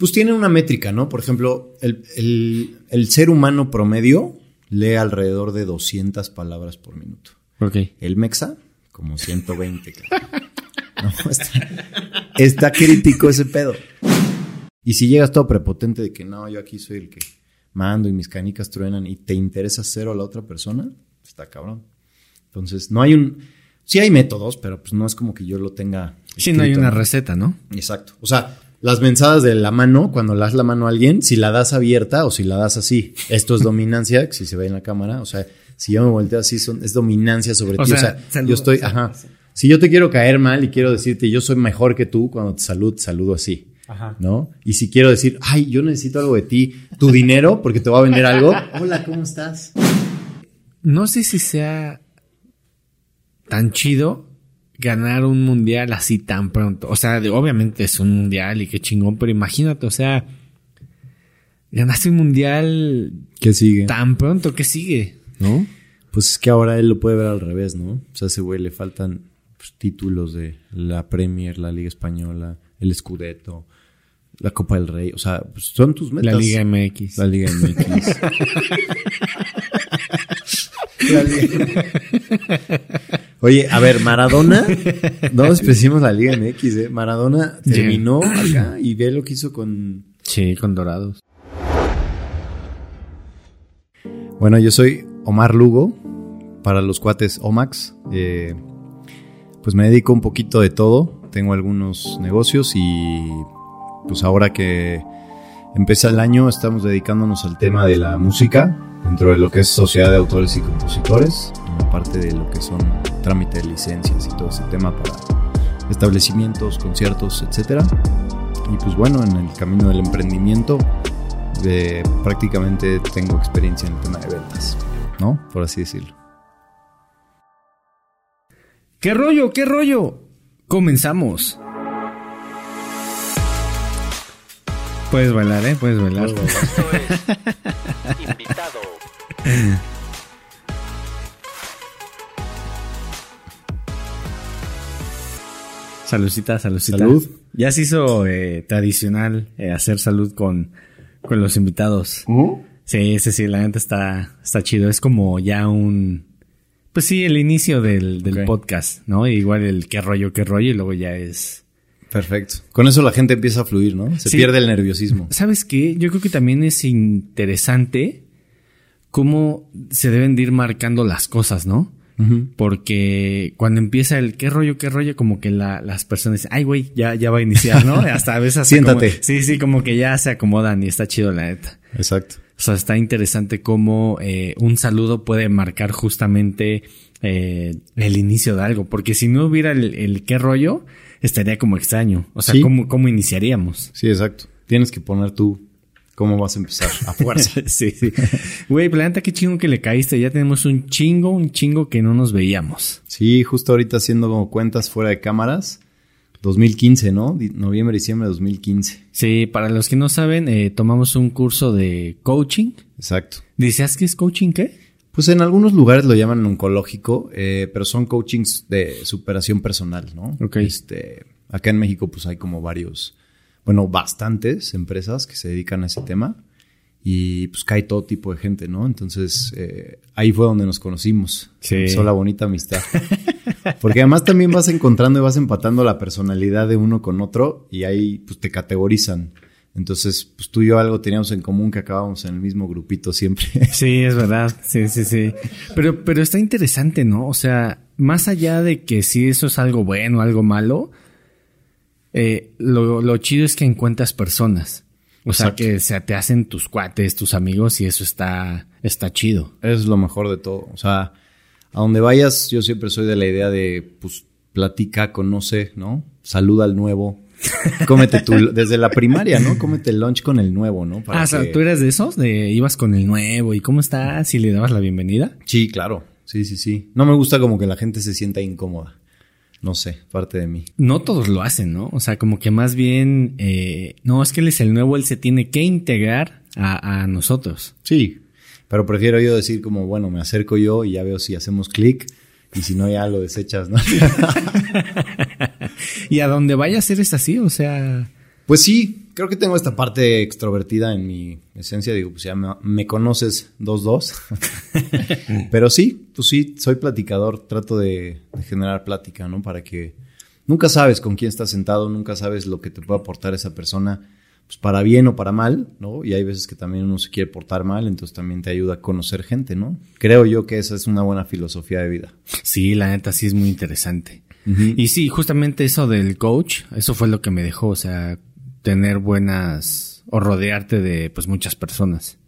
Pues tienen una métrica, ¿no? Por ejemplo, el, el- el ser humano promedio lee alrededor de 200 palabras por minuto. Ok. El Mexa, como 120. cabrón. No, está, está crítico ese pedo. Y si llegas todo prepotente de que no, yo aquí soy el que mando y mis canicas truenan y te interesa cero a la otra persona, está cabrón. Entonces, no hay un... Sí hay métodos, pero pues no es como que yo lo tenga... Sí, no hay escrito, una receta, ¿no? Exacto. O sea, las mensadas de la mano, cuando le das la mano a alguien, si la das abierta o si la das así, esto es dominancia, si se ve en la cámara, o sea, si yo me volteo así, son, es dominancia sobre ti. o sea, saludo, yo estoy, ajá. Si yo te quiero caer mal y quiero decirte yo soy mejor que tú, cuando te saludo, te saludo así. Ajá. ¿No? Y si quiero decir, ay, yo necesito algo de ti, tu dinero, porque te voy a vender algo. Hola, ¿cómo estás? No sé si sea tan chido ganar un mundial así tan pronto. O sea, de- obviamente es un mundial y qué chingón, pero imagínate, o sea, ganaste un mundial ¿Qué sigue? tan pronto, ¿qué sigue? ¿No? Pues es que ahora él lo puede ver al revés, ¿no? O sea, a ese güey le faltan pues, títulos de la Premier, la Liga Española, el Scudetto, la Copa del Rey. O sea, pues, son tus metas. La Liga MX. La Liga MX. La Liga- Oye, a ver, Maradona, no despreciemos la Liga MX, ¿eh? Maradona terminó acá y ve lo que hizo con... Sí, con dorados. Bueno, yo soy Omar Lugo, para los cuates Omax. Eh, pues me dedico un poquito de todo. Tengo algunos negocios y pues ahora que empieza el año estamos dedicándonos al tema de la música dentro de lo que es sociedad de autores y compositores, aparte de lo que son trámite de licencias y todo ese tema para establecimientos, conciertos, etcétera. Y pues bueno, en el camino del emprendimiento eh, prácticamente tengo experiencia en el tema de ventas, ¿no? Por así decirlo. ¿Qué rollo? ¿Qué rollo? Comenzamos. Puedes bailar, ¿eh? Puedes bailar. Esto es invitado. Saludcita, saludcita. Salud. Ya se hizo eh, tradicional eh, hacer salud con, con los invitados. Sí, sí, sí, la neta está, está chido. Es como ya un... Pues sí, el inicio del, del podcast, ¿no? Igual el qué rollo, qué rollo, y luego ya es... Perfecto. Con eso la gente empieza a fluir, ¿no? Se Sí. pierde el nerviosismo. ¿Sabes qué? Yo creo que también es interesante cómo se deben de ir marcando las cosas, ¿no? Porque cuando empieza el qué rollo, qué rollo, como que la- las personas dicen, ay, güey, ya, ya va a iniciar, ¿no? Hasta a veces. Siéntate. como- sí, sí, como que ya se acomodan y está chido, la neta. Exacto. O sea, está interesante cómo eh, un saludo puede marcar justamente eh, el inicio de algo. Porque si no hubiera el, el qué rollo, estaría como extraño. O sea, Sí. ¿cómo, ¿cómo iniciaríamos? Sí, exacto. Tienes que poner tú cómo vas a empezar a fuerza. sí, sí. Güey, planta, qué chingo que le caíste. Ya tenemos un chingo, un chingo que no nos veíamos. sí, justo ahorita haciendo como cuentas fuera de cámaras. 2015, ¿no? Noviembre, diciembre de 2015. Sí, para los que no saben, eh, tomamos un curso de coaching. Exacto. ¿Dices que es coaching qué? Pues en algunos lugares lo llaman oncológico, eh, pero son coachings de superación personal, ¿no? Ok. Este, acá en México pues hay como varios, bueno, bastantes empresas que se dedican a ese tema y pues cae todo tipo de gente, ¿no? Entonces eh, ahí fue donde nos conocimos. Sí. Empezó la bonita amistad. Porque además también vas encontrando y vas empatando la personalidad de uno con otro y ahí pues te categorizan. Entonces, pues tú y yo algo teníamos en común que acabábamos en el mismo grupito siempre. Sí, es verdad. Sí, sí, sí. Pero, pero está interesante, ¿no? O sea, más allá de que si eso es algo bueno, algo malo, eh, lo, lo chido es que encuentras personas. O sea, que se te hacen tus cuates, tus amigos, y eso está, está chido. Es lo mejor de todo. O sea, a donde vayas, yo siempre soy de la idea de, pues, platica, conoce, ¿no? Saluda al nuevo. Cómete tu, desde la primaria, ¿no? Cómete el lunch con el nuevo, ¿no? Para ah, o sea, que- tú eras de esos, de ibas con el nuevo y cómo estás y le dabas la bienvenida. Sí, claro. Sí, sí, sí. No me gusta como que la gente se sienta incómoda. No sé, parte de mí. No todos lo hacen, ¿no? O sea, como que más bien, eh, no, es que él es el nuevo, él se tiene que integrar a, a nosotros. Sí. Pero prefiero yo decir como, bueno, me acerco yo y ya veo si hacemos clic y si no ya lo desechas, ¿no? Y a donde vaya a ser es así, o sea, Pues sí, creo que tengo esta parte extrovertida en mi esencia. Digo, pues ya me, me conoces dos dos. Pero sí, pues sí, soy platicador. Trato de, de generar plática, ¿no? Para que nunca sabes con quién estás sentado, nunca sabes lo que te puede aportar esa persona, pues para bien o para mal, ¿no? Y hay veces que también uno se quiere portar mal, entonces también te ayuda a conocer gente, ¿no? Creo yo que esa es una buena filosofía de vida. Sí, la neta sí es muy interesante. Y sí, justamente eso del coach, eso fue lo que me dejó, o sea, tener buenas o rodearte de pues muchas personas.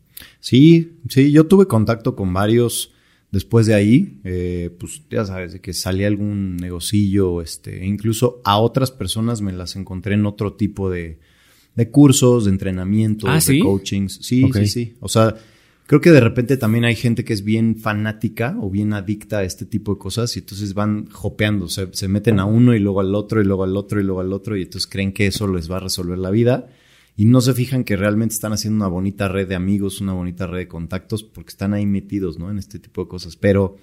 Sí, sí, yo tuve contacto con varios después de ahí, eh, pues ya sabes, de que salía algún negocillo, este, incluso a otras personas me las encontré en otro tipo de, de cursos, de entrenamientos, Ah, de ¿sí? coachings. Sí, sí, sí. O sea, creo que de repente también hay gente que es bien fanática o bien adicta a este tipo de cosas y entonces van jopeando, se, meten a uno y luego al otro y luego al otro y luego al otro y entonces creen que eso les va a resolver la vida y no se fijan que realmente están haciendo una bonita red de amigos, una bonita red de contactos porque están ahí metidos, ¿no? En este tipo de cosas. Pero,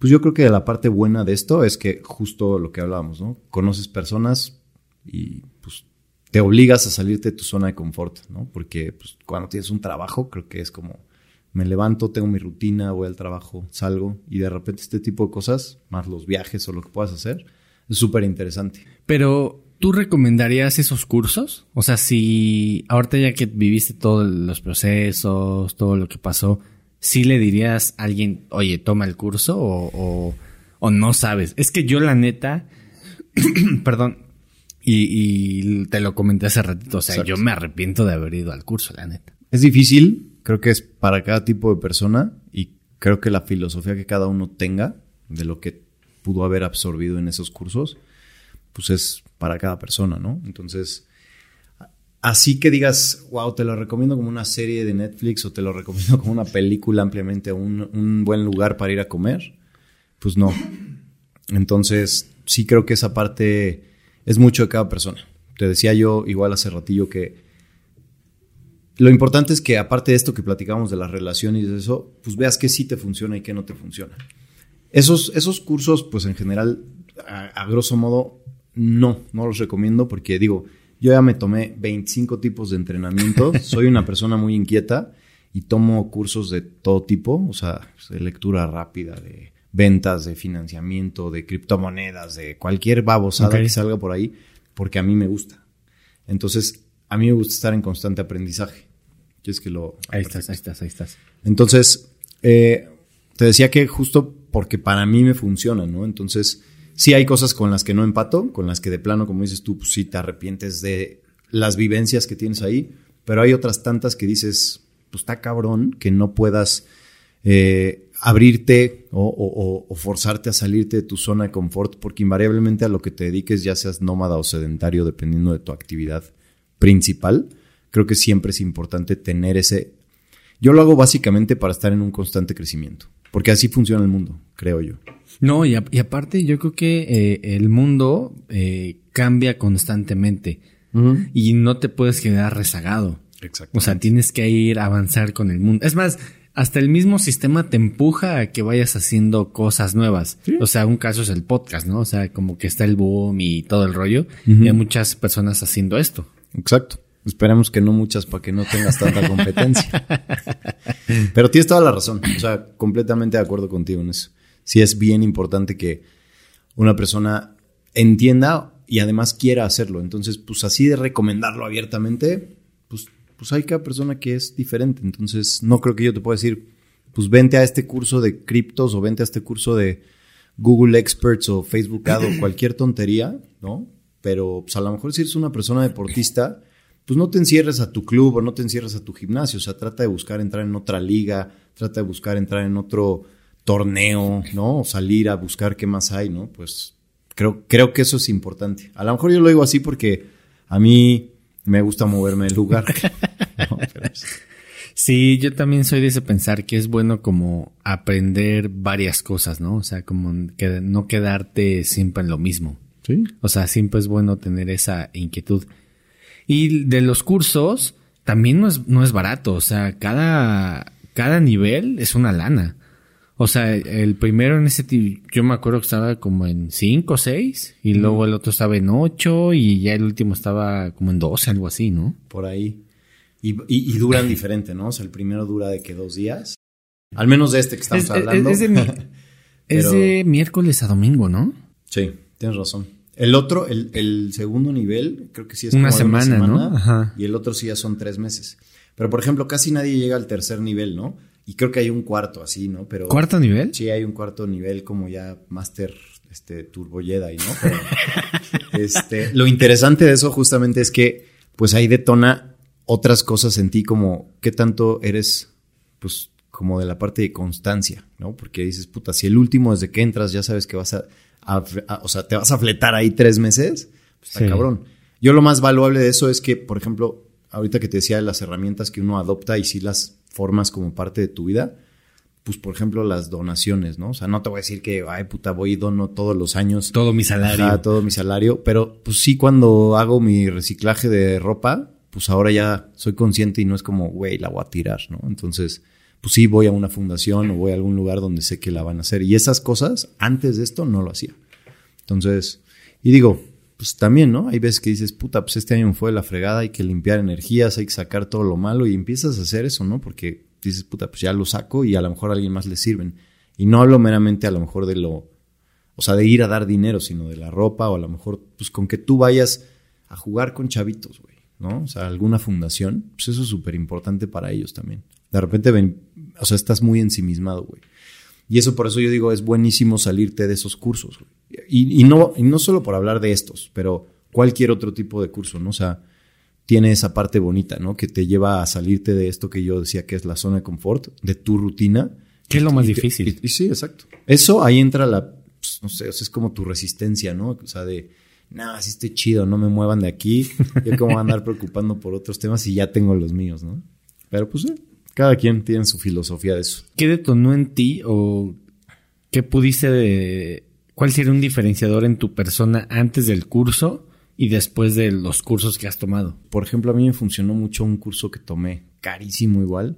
pues yo creo que la parte buena de esto es que justo lo que hablábamos, ¿no? Conoces personas y pues te obligas a salirte de tu zona de confort, ¿no? Porque pues, cuando tienes un trabajo, creo que es como me levanto, tengo mi rutina, voy al trabajo, salgo y de repente este tipo de cosas, más los viajes o lo que puedas hacer, es súper interesante. Pero, ¿tú recomendarías esos cursos? O sea, si ahorita ya que viviste todos los procesos, todo lo que pasó, ¿sí le dirías a alguien, oye, toma el curso o, o, o no sabes? Es que yo la neta, perdón, y, y te lo comenté hace ratito, o sea, Exacto. yo me arrepiento de haber ido al curso, la neta. Es difícil, creo que es para cada tipo de persona y creo que la filosofía que cada uno tenga de lo que pudo haber absorbido en esos cursos, pues es para cada persona, ¿no? Entonces, así que digas, wow, te lo recomiendo como una serie de Netflix o te lo recomiendo como una película ampliamente, un, un buen lugar para ir a comer, pues no. Entonces, sí creo que esa parte es mucho de cada persona. Te decía yo igual hace ratillo que lo importante es que aparte de esto que platicamos de las relaciones y de eso, pues veas que sí te funciona y que no te funciona. Esos, esos cursos, pues en general, a, a grosso modo, no, no los recomiendo porque digo, yo ya me tomé 25 tipos de entrenamiento, soy una persona muy inquieta y tomo cursos de todo tipo, o sea, de lectura rápida, de ventas, de financiamiento, de criptomonedas, de cualquier babosada que salga por ahí, porque a mí me gusta. Entonces, a mí me gusta estar en constante aprendizaje. ¿Quieres que lo... Ahí estás, ahí estás, ahí estás. Entonces, eh, te decía que justo porque para mí me funciona, ¿no? Entonces, sí hay cosas con las que no empato, con las que de plano, como dices tú, pues sí te arrepientes de las vivencias que tienes ahí, pero hay otras tantas que dices, pues está cabrón que no puedas eh, abrirte o, o- o- o forzarte a salirte de tu zona de confort, porque invariablemente a lo que te dediques, ya seas nómada o sedentario, dependiendo de tu actividad principal, creo que siempre es importante tener ese yo lo hago básicamente para estar en un constante crecimiento, porque así funciona el mundo, creo yo. No, y, a- y aparte yo creo que eh, el mundo eh, cambia constantemente y no te puedes quedar rezagado. Exacto. O sea, tienes que ir a avanzar con el mundo. Es más, hasta el mismo sistema te empuja a que vayas haciendo cosas nuevas. O sea, un caso es el podcast, ¿no? O sea, como que está el boom y todo el rollo. Y hay muchas personas haciendo esto. Exacto. Esperemos que no muchas para que no tengas tanta competencia. Pero tienes toda la razón. O sea, completamente de acuerdo contigo en eso. Sí es bien importante que una persona entienda y además quiera hacerlo. Entonces, pues así de recomendarlo abiertamente, pues, pues hay cada persona que es diferente. Entonces, no creo que yo te pueda decir, pues vente a este curso de criptos o vente a este curso de Google Experts o Facebook Ad o cualquier tontería, ¿no? Pero pues a lo mejor si eres una persona deportista, pues no te encierres a tu club o no te encierres a tu gimnasio. O sea, trata de buscar entrar en otra liga, trata de buscar entrar en otro torneo, ¿no? O salir a buscar qué más hay, ¿no? Pues creo, creo que eso es importante. A lo mejor yo lo digo así porque a mí me gusta moverme del lugar. ¿no? Pero, Sí, yo también soy de ese pensar que es bueno como aprender varias cosas, ¿no? O sea, como que no quedarte siempre en lo mismo. sí. O sea, siempre es bueno tener esa inquietud. Y de los cursos, también no es, no es barato. O sea, cada, cada nivel es una lana. O sea, el primero en ese yo me acuerdo que estaba como en 5 o 6 y luego el otro estaba en 8 y ya el último estaba como en 12, algo así, ¿no? por ahí. Y, y- y duran diferente, ¿no? O sea, el primero dura de que dos días. Al menos de este que estamos Es- hablando. es de Es de miércoles a domingo, ¿no? Sí, tienes razón. El otro, el, el segundo nivel, creo que sí es Una como semana, ¿no? Ajá. Y el otro sí ya son tres meses. Pero, por ejemplo, casi nadie llega al tercer nivel, ¿no? Y creo que hay un cuarto así, ¿no? Pero ¿Cuarto nivel? Sí, hay un cuarto nivel como ya Master este, Turbo Jedi, ¿no? Pero, este, lo interesante de eso justamente es que pues ahí detona otras cosas en ti como qué tanto eres pues como de la parte de constancia, ¿no? Porque dices, puta, si el último desde que entras ya sabes que vas a, a- a- o sea, te vas a fletar ahí tres meses, pues está Sí. cabrón. Yo lo más valuable de eso es que, por ejemplo, ahorita que te decía de las herramientas que uno adopta y si las formas como parte de tu vida, pues por ejemplo las donaciones, ¿no? O sea, no te voy a decir que, ay puta, voy y dono todos los años Todo mi salario. Ajá, todo mi salario, pero pues sí cuando hago mi reciclaje de ropa, pues ahora ya soy consciente y no es como, güey, la voy a tirar, ¿no? Entonces, pues sí voy a una fundación o voy a algún lugar donde sé que la van a hacer. Y esas cosas, antes de esto, no lo hacía. Entonces, y digo, pues también, ¿no? Hay veces que dices, puta, pues este año fue la fregada, hay que limpiar energías, hay que sacar todo lo malo y empiezas a hacer eso, ¿no? Porque dices, puta, pues ya lo saco y a lo mejor a alguien más le sirven. Y no hablo meramente a lo mejor de lo, o sea, de ir a dar dinero, sino de la ropa o a lo mejor, pues con que tú vayas a jugar con chavitos, güey, ¿no? O sea, alguna fundación, pues eso es súper importante para ellos también. De repente ven, o sea, estás muy ensimismado, güey. Y eso por eso yo digo, es buenísimo salirte de esos cursos. güey. Y, y no, y no solo por hablar de estos, pero cualquier otro tipo de curso, ¿no? O sea, tiene esa parte bonita, ¿no? Que te lleva a salirte de esto que yo decía que es la zona de confort, de tu rutina. ¿Qué es lo más Y difícil? y- y sí, exacto. Eso ahí entra la, pues, no sé, o sea, es como tu resistencia, ¿no? O sea, de, nah, sí estoy chido, no me muevan de aquí. Yo como voy a andar preocupando por otros temas y ya tengo los míos, ¿no? Pero pues, eh, cada quien tiene su filosofía de eso. ¿Qué detonó en ti o qué pudiste de... ¿Cuál sería un diferenciador en tu persona antes del curso y después de los cursos que has tomado? Por ejemplo, a mí me funcionó mucho un curso que tomé, carísimo igual,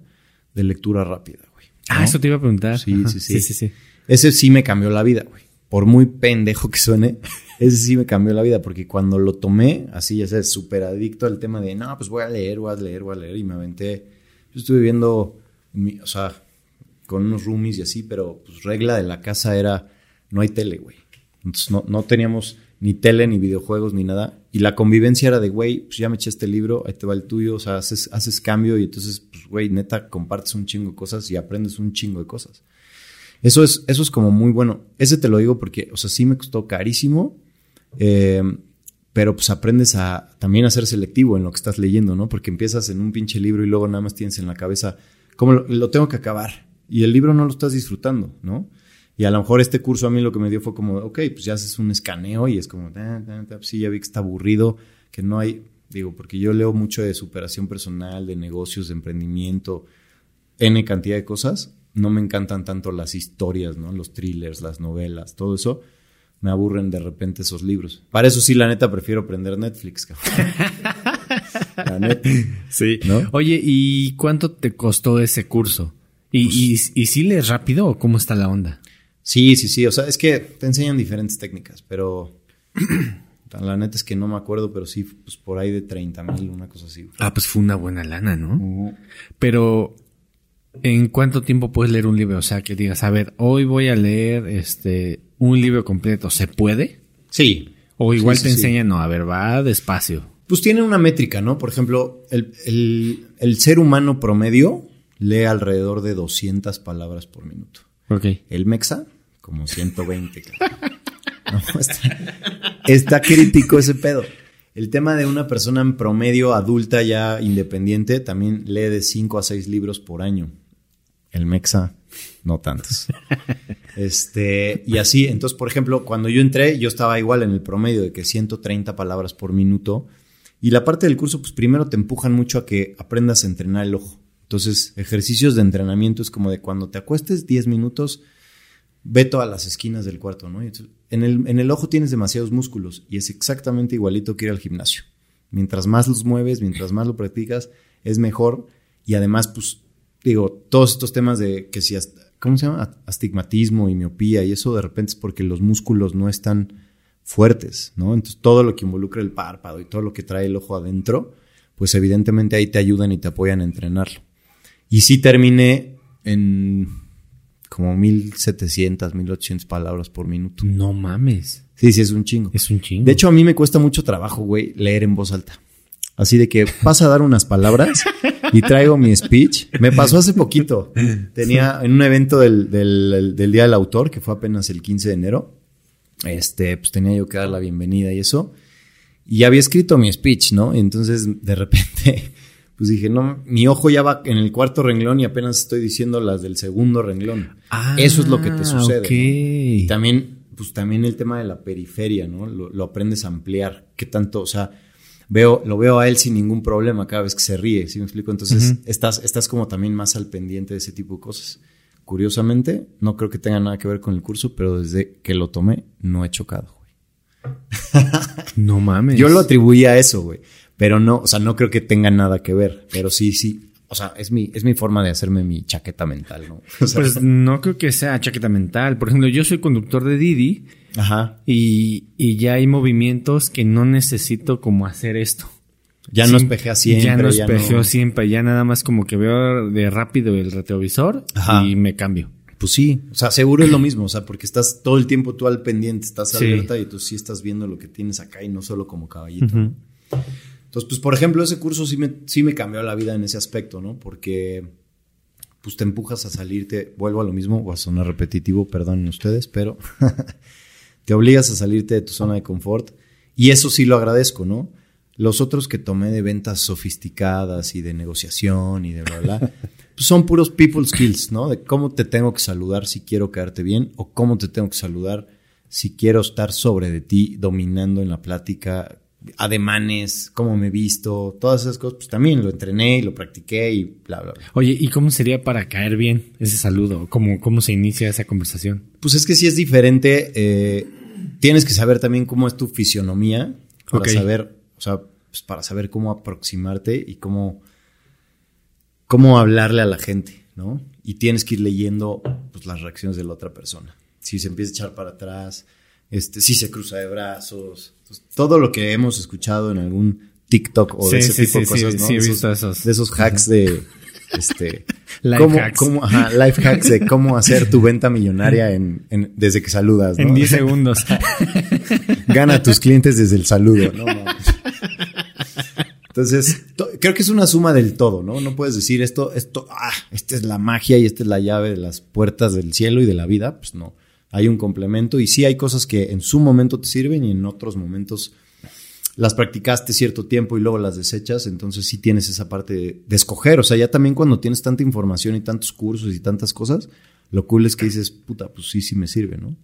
de lectura rápida, güey. Ah, eso te iba a preguntar. Sí, sí. sí, sí, sí. Ese sí me cambió la vida, güey. Por muy pendejo que suene, ese sí me cambió la vida, porque cuando lo tomé, así ya sabes, súper adicto al tema de, no, pues voy a leer, voy a leer, voy a leer, y me aventé. Yo estuve viendo, mi- o sea, con unos roomies y así, pero pues regla de la casa era, no hay tele, güey. Entonces no, no teníamos ni tele, ni videojuegos, ni nada. Y la convivencia era de, güey, pues ya me eché este libro, ahí te va el tuyo, o sea, haces, haces cambio y entonces, pues, güey, neta, compartes un chingo de cosas y aprendes un chingo de cosas. Eso es, eso es como muy bueno. Ese te lo digo porque, o sea, sí me costó carísimo, eh, pero pues aprendes a también a ser selectivo en lo que estás leyendo, ¿no? Porque empiezas en un pinche libro y luego nada más tienes en la cabeza, ¿cómo lo, tengo que acabar? Y el libro no lo estás disfrutando, ¿no? Y a lo mejor este curso a mí lo que me dio fue como, ok, pues ya haces un escaneo y es como, sí, ya vi que está aburrido, que no hay, digo, porque yo leo mucho de superación personal, de negocios, de emprendimiento, N cantidad de cosas. No me encantan tanto las historias, ¿no? Los thrillers, las novelas, todo eso. Me aburren de repente esos libros. Para eso sí, la neta, prefiero prender Netflix, cabrón. la neta. Sí. ¿No? Oye, ¿y cuánto te costó ese curso? ¿Y, y, y sí lees rápido o cómo está la onda? Sí, sí, sí. O sea, es que te enseñan diferentes técnicas, pero la neta es que no me acuerdo, pero sí, pues por ahí de 30 mil, una cosa así. Ah, pues fue una buena lana, ¿no? Pero, ¿en cuánto tiempo puedes leer un libro? O sea, que digas, a ver, hoy voy a leer este un libro completo. ¿Se puede? Sí. O igual Sí, te sí, sí. enseñan, no, a ver, va despacio. Pues tiene una métrica, ¿no? Por ejemplo, el, el- el ser humano promedio lee alrededor de 200 palabras por minuto. Ok. El Mexa, como 120. cabrón. No, está, está crítico ese pedo. El tema de una persona en promedio adulta ya independiente también lee de 5 a 6 libros por año. El Mexa, no tantos. Este, y así, entonces, por ejemplo, cuando yo entré, yo estaba igual en el promedio de que 130 palabras por minuto. Y la parte del curso, pues primero te empujan mucho a que aprendas a entrenar el ojo. Entonces, ejercicios de entrenamiento es como de cuando te acuestes 10 minutos, ve todas las esquinas del cuarto, ¿no? En, el, en el ojo tienes demasiados músculos y es exactamente igualito que ir al gimnasio. Mientras más los mueves, mientras más lo practicas, es mejor. Y además, pues, digo, todos estos temas de que si hasta ¿cómo se llama? Astigmatismo y miopía y eso de repente es porque los músculos no están fuertes, ¿no? Entonces todo lo que involucra el párpado y todo lo que trae el ojo adentro, pues evidentemente ahí te ayudan y te apoyan a entrenarlo. Y sí terminé en como 1700, 1800 palabras por minuto. No mames. Sí, sí, es un chingo. Es un chingo. De hecho, a mí me cuesta mucho trabajo, güey, leer en voz alta. Así de que pasa a dar unas palabras y traigo mi speech. Me pasó hace poquito. Tenía en un evento del, del, del Día del Autor, que fue apenas el 15 de enero. Este, pues tenía yo que dar la bienvenida y eso. Y había escrito mi speech, ¿no? Y entonces, de repente, pues dije, no, mi ojo ya va en el cuarto renglón y apenas estoy diciendo las del segundo renglón. Ah, Eso es lo que te sucede. ok. ¿no? Y también, pues también el tema de la periferia, ¿no? Lo, lo aprendes a ampliar. ¿Qué tanto? O sea, veo, lo veo a él sin ningún problema cada vez que se ríe, ¿sí me explico? Entonces, estás, estás como también más al pendiente de ese tipo de cosas. Curiosamente, no creo que tenga nada que ver con el curso, pero desde que lo tomé, no he chocado, güey. No mames. Yo lo atribuía a eso, güey. Pero no, o sea, no creo que tenga nada que ver. Pero sí, sí. O sea, es mi, es mi forma de hacerme mi chaqueta mental, ¿no? O sea, Pues no creo que sea chaqueta mental. Por ejemplo, yo soy conductor de Didi ajá. y, y ya hay movimientos que no necesito como hacer esto. Ya no espejea siempre. Ya no espejeo no- siempre. Ya nada más como que veo de rápido el retrovisor Ajá. y me cambio. Pues sí, o sea, seguro es lo mismo, o sea, porque estás todo el tiempo tú al pendiente, estás Sí. alerta y tú sí estás viendo lo que tienes acá y no solo como caballito. ¿no? Entonces, pues, por ejemplo, ese curso sí me, sí me cambió la vida en ese aspecto, ¿no? Porque, pues, te empujas a salirte, vuelvo a lo mismo, va a sonar repetitivo, perdonen ustedes, pero te obligas a salirte de tu zona de confort y eso sí lo agradezco, ¿no? Los otros que tomé de ventas sofisticadas y de negociación y de bla, bla, pues son puros people skills, ¿no? De cómo te tengo que saludar si quiero quedarte bien o cómo te tengo que saludar si quiero estar sobre de ti, dominando en la plática, ademanes, cómo me he visto, todas esas cosas, pues también lo entrené y lo practiqué y bla, bla, bla. Oye, ¿y cómo sería para caer bien ese saludo? ¿Cómo, cómo se inicia esa conversación? Pues es que sí es diferente. eh, tienes que saber también cómo es tu fisionomía para saber, o sea, pues para saber cómo aproximarte y cómo, cómo hablarle a la gente, ¿no? Y tienes que ir leyendo pues, las reacciones de la otra persona. Si se empieza a echar para atrás, este, si se cruza de brazos, todo lo que hemos escuchado en algún TikTok o de ese sí, tipo de sí, cosas, ¿no? sí, he De visto esos. De esos hacks de, este, Life cómo, hacks. cómo- ajá, life hacks de cómo hacer tu venta millonaria en, en- desde que saludas, ¿no? En 10 segundos. Gana a tus clientes desde el saludo, ¿no? Entonces, to- creo que es una suma del todo, ¿no? No puedes decir esto, esto, ah, esta es la magia y esta es la llave de las puertas del cielo y de la vida. Pues no. Hay un complemento y sí hay cosas que en su momento te sirven y en otros momentos las practicaste cierto tiempo y luego las desechas. Entonces sí tienes esa parte de, de escoger. O sea, ya también cuando tienes tanta información y tantos cursos y tantas cosas, lo cool es que dices, puta, pues sí, sí me sirve, ¿no?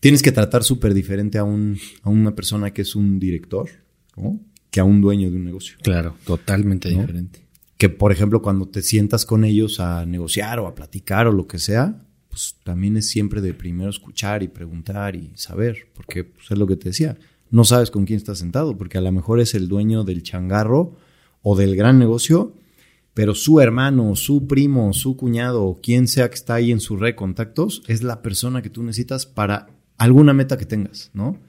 Tienes que tratar súper diferente a, un, a una persona que es un director, ¿no? Que a un dueño de un negocio. claro, totalmente ¿No? diferente. Que, por ejemplo, cuando te sientas con ellos a negociar o a platicar o lo que sea, pues también es siempre de primero escuchar y preguntar y saber, porque pues, es lo que te decía, no sabes con quién estás sentado, porque a lo mejor es el dueño del changarro o del gran negocio, pero su hermano, su primo, su cuñado quien sea que está ahí en su red de contactos es la persona que tú necesitas para alguna meta que tengas, ¿no?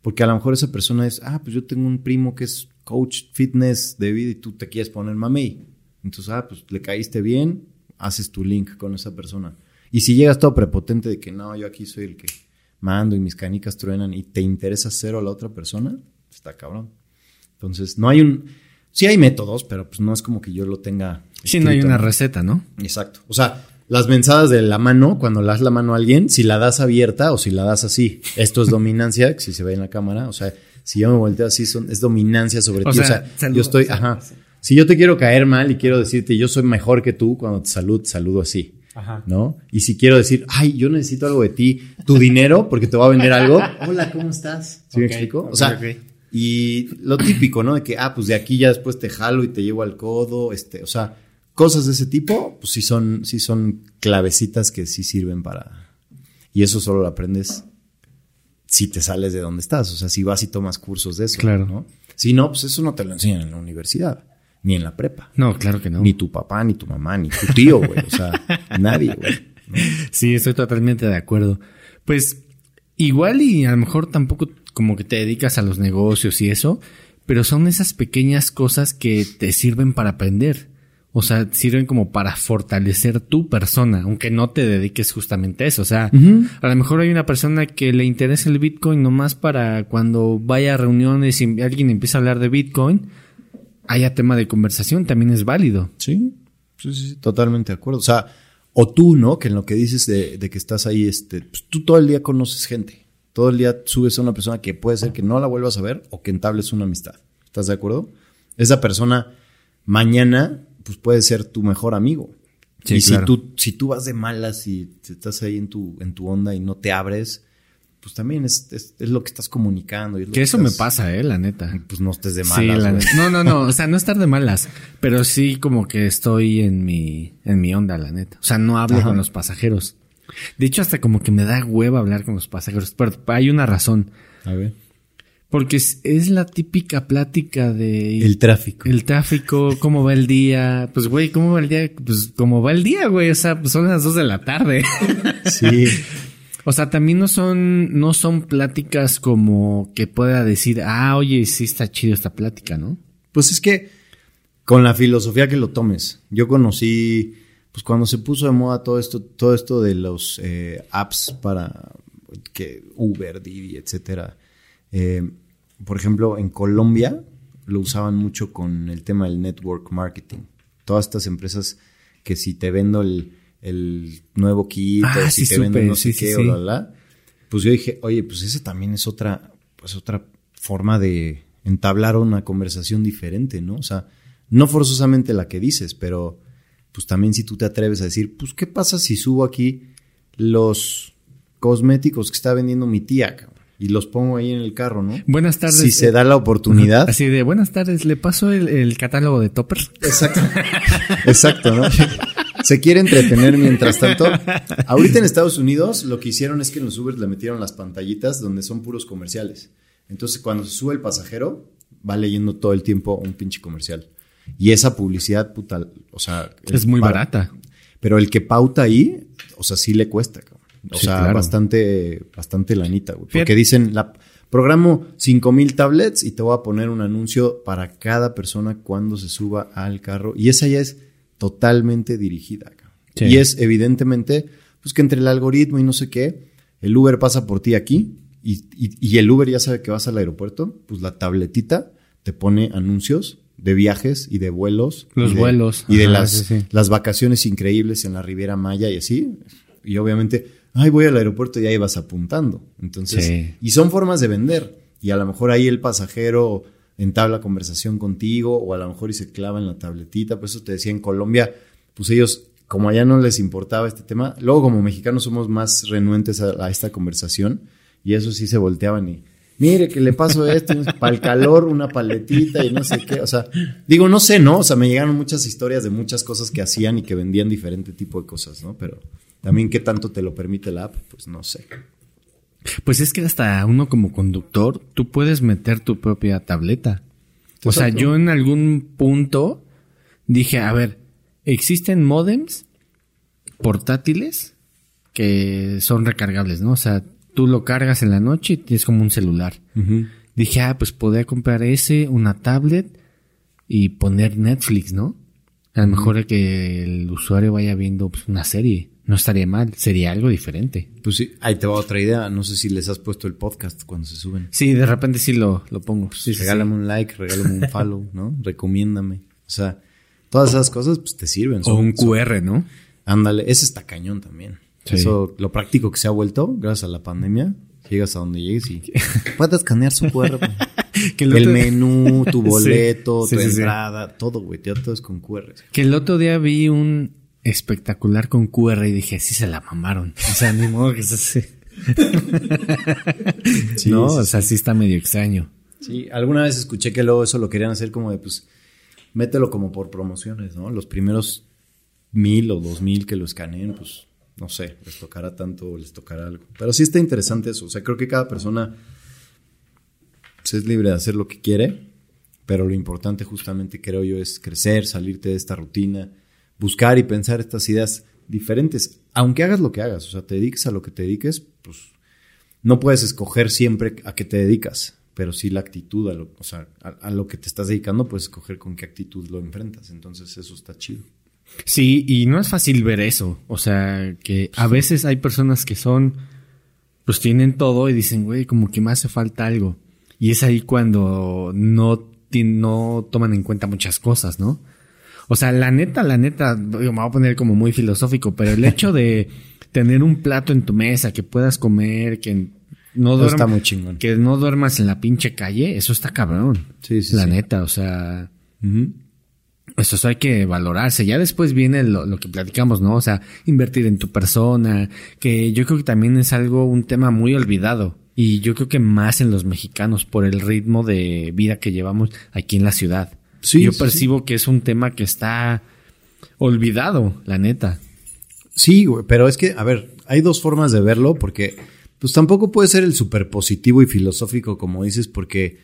Porque a lo mejor esa persona es, ah, pues yo tengo un primo que es coach fitness de vida y tú te quieres poner mamey. Entonces, ah, pues le caíste bien, haces tu link con esa persona. Y si llegas todo prepotente de que no, yo aquí soy el que mando y mis canicas truenan y te interesa cero a la otra persona, está cabrón. Entonces, no hay un... Sí hay métodos, pero pues no es como que yo lo tenga. Sí, no hay escrito, una receta, ¿no? Exacto. O sea, las mensadas de la mano, cuando le das la mano a alguien, si la das abierta o si la das así, esto es dominancia, si se ve en la cámara, o sea, si yo me volteo así, son, es dominancia sobre O ti. o sea, saludo- yo estoy, ajá. sí. Si yo te quiero caer mal y quiero decirte, yo soy mejor que tú, cuando te saludo, te saludo así. Ajá. ¿No? Y si quiero decir, ay, yo necesito algo de ti, tu dinero, porque te voy a vender algo. Hola, ¿cómo estás? ¿Sí me explico? o sea, y lo típico, ¿no? De que, ah, pues de aquí ya después te jalo y te llevo al codo, este, o sea, cosas de ese tipo, pues sí son, sí son clavecitas que sí sirven para. Y eso solo lo aprendes si te sales de donde estás, o sea, si vas y tomas cursos de eso. Claro. ¿no? Si no, pues eso no te lo enseñan en la universidad, ni en la prepa. No, claro que no. Ni tu papá, ni tu mamá, ni tu tío, güey. O sea, nadie, güey. Sí, estoy totalmente de acuerdo. Pues igual y a lo mejor tampoco como que te dedicas a los negocios y eso, pero son esas pequeñas cosas que te sirven para aprender. O sea, sirven como para fortalecer tu persona, aunque no te dediques justamente a eso. O sea, a lo mejor hay una persona que le interesa el Bitcoin nomás para cuando vaya a reuniones y alguien empieza a hablar de Bitcoin, haya tema de conversación, también es válido. Sí, sí, sí, totalmente de acuerdo. O sea, o tú, ¿no? Que en lo que dices de, de que estás ahí, este, pues tú todo el día conoces gente. Todo el día subes a una persona que puede ser que no la vuelvas a ver o que entables una amistad. ¿Estás de acuerdo? Esa persona mañana pues puede ser tu mejor amigo. Sí, y claro. si tú, si tú vas de malas y estás ahí en tu, en tu onda y no te abres, pues también es, es, es lo que estás comunicando. y es lo Que eso me pasa, eh, la neta. Pues no estés de Sí, malas. la güey. neta. No, no, no. O sea, no estar de malas. Pero sí como que estoy en mi, en mi onda, la neta. O sea, no hablo Ajá. con los pasajeros. De hecho, hasta como que me da hueva hablar con los pasajeros. Pero hay una razón. A ver. Porque es, es la típica plática de... El tráfico. el tráfico, cómo va el día. Pues, güey, ¿cómo va el día? Pues, cómo va el día, güey. O sea, pues son las dos de la tarde. Sí. O sea, también no son, no son pláticas como que pueda decir, ah, oye, sí está chido esta plática, ¿no? Pues es que con la filosofía que lo tomes. Yo conocí, pues cuando se puso de moda todo esto, todo esto de los eh, apps para que Uber, Didi, etcétera. Eh, por ejemplo, en Colombia lo usaban mucho con el tema del network marketing. Todas estas empresas que si te vendo el, el nuevo kit, Ah, o si sí te no sé sí, sí, qué, sí. o la, la, pues yo dije, oye, pues esa también es otra, pues otra forma de entablar una conversación diferente, ¿no? O sea, no forzosamente la que dices, pero pues también si tú te atreves a decir, pues ¿qué pasa si subo aquí los cosméticos que está vendiendo mi tía cabrón? y los pongo ahí en el carro, ¿no? Buenas tardes. Si se da la oportunidad. Así de, buenas tardes, ¿le paso el, el catálogo de Topper? Exacto. Exacto, ¿no? Se quiere entretener mientras tanto. Ahorita en Estados Unidos lo que hicieron es que en los Uber le metieron las pantallitas donde son puros comerciales. Entonces cuando se sube el pasajero va leyendo todo el tiempo un pinche comercial. Y esa publicidad, puta, o sea... Es muy para- barata. Pero el que pauta ahí, o sea, sí le cuesta, cabrón. O Sí, sea, claro. bastante, bastante lanita, güey. Porque dicen, la, programo 5000 tablets y te voy a poner un anuncio para cada persona cuando se suba al carro. Y esa ya es totalmente dirigida. Sí. Y es evidentemente, pues que entre el algoritmo y no sé qué, el Uber pasa por ti aquí y, y- y el Uber ya sabe que vas al aeropuerto, pues la tabletita te pone anuncios de viajes y de vuelos. Los y de- vuelos. Y de Ajá, las, sí, sí. las vacaciones increíbles en la Riviera Maya y así. Y obviamente, ay, voy al aeropuerto y ahí vas apuntando. Entonces, Sí. y son formas de vender. Y a lo mejor ahí el pasajero entabla conversación contigo o a lo mejor y se clava en la tabletita. Por eso te decía, en Colombia, pues ellos, como allá no les importaba este tema, luego como mexicanos somos más renuentes a, esta conversación y eso sí se volteaban y, mire, que le paso esto, para el calor una paletita y no sé qué. O sea, digo, no sé, ¿no? O sea, me llegaron muchas historias de muchas cosas que hacían y que vendían diferente tipo de cosas, ¿no? Pero también qué tanto te lo permite la app, pues no sé. Pues es que hasta uno como conductor, tú puedes meter tu propia tableta. O sea, yo en algún punto dije, a ver, existen modems portátiles que son recargables, ¿no? O sea, tú lo cargas en la noche y tienes como un celular. Dije, ah, pues podría comprar ese, una tablet y poner Netflix, ¿no? A lo mejor que el usuario vaya viendo pues, una serie. No estaría mal, sería algo diferente. Pues sí, ahí te va otra idea. No sé si les has puesto el podcast cuando se suben. Sí, de repente sí lo, lo pongo. Sí, regálame un like, regálame un follow, ¿no? Recomiéndame. O sea, todas esas cosas pues te sirven. O un son- QR, ¿no? Ándale, ese está cañón también. Sí. Eso, lo práctico que se ha vuelto, gracias a la pandemia, llegas a donde llegues y puedes escanear su QR. Que el otro- menú, tu boleto, tu entrada, todo, güey, ya todo es con QR. Que el otro día vi un espectacular con QR y dije, sí se la mamaron. O sea, ni modo que se hace. Sí, no, sí, o sea, sí está medio extraño. Sí, alguna vez escuché que luego eso lo querían hacer como de, pues, mételo como por promociones, ¿no? Los primeros mil o dos mil que lo escaneen, pues, no sé, les tocará tanto o les tocará algo. Pero sí está interesante eso. O sea, creo que cada persona pues, es libre de hacer lo que quiere, pero lo importante justamente creo yo es crecer, salirte de esta rutina, buscar y pensar estas ideas diferentes. Aunque hagas lo que hagas, o sea, te dediques a lo que te dediques, pues no puedes escoger siempre a qué te dedicas, pero sí la actitud, a lo, o sea, a, a lo que te estás dedicando, puedes escoger con qué actitud lo enfrentas. Entonces eso está chido. Sí, y no es fácil ver eso. O sea, que a veces hay personas que son, pues tienen todo y dicen, güey, como que me hace falta algo. Y es ahí cuando no, no toman en cuenta muchas cosas, ¿no? O sea, la neta, la neta, digo, me voy a poner como muy filosófico, pero el hecho de tener un plato en tu mesa que puedas comer, que no está duermas, muy chingón. que no duermas en la pinche calle, eso está cabrón. Sí, sí, La sí. neta, o sea, eso, eso hay que valorarse. Ya después viene lo, lo que platicamos, ¿no? O sea, invertir en tu persona, que yo creo que también es algo, un tema muy olvidado. Y yo creo que más en los mexicanos por el ritmo de vida que llevamos aquí en la ciudad. Sí, yo sí, percibo que es un tema que está olvidado, la neta. Sí, güey, pero es que, a ver, hay dos formas de verlo porque, pues tampoco puede ser el súper positivo y filosófico como dices porque,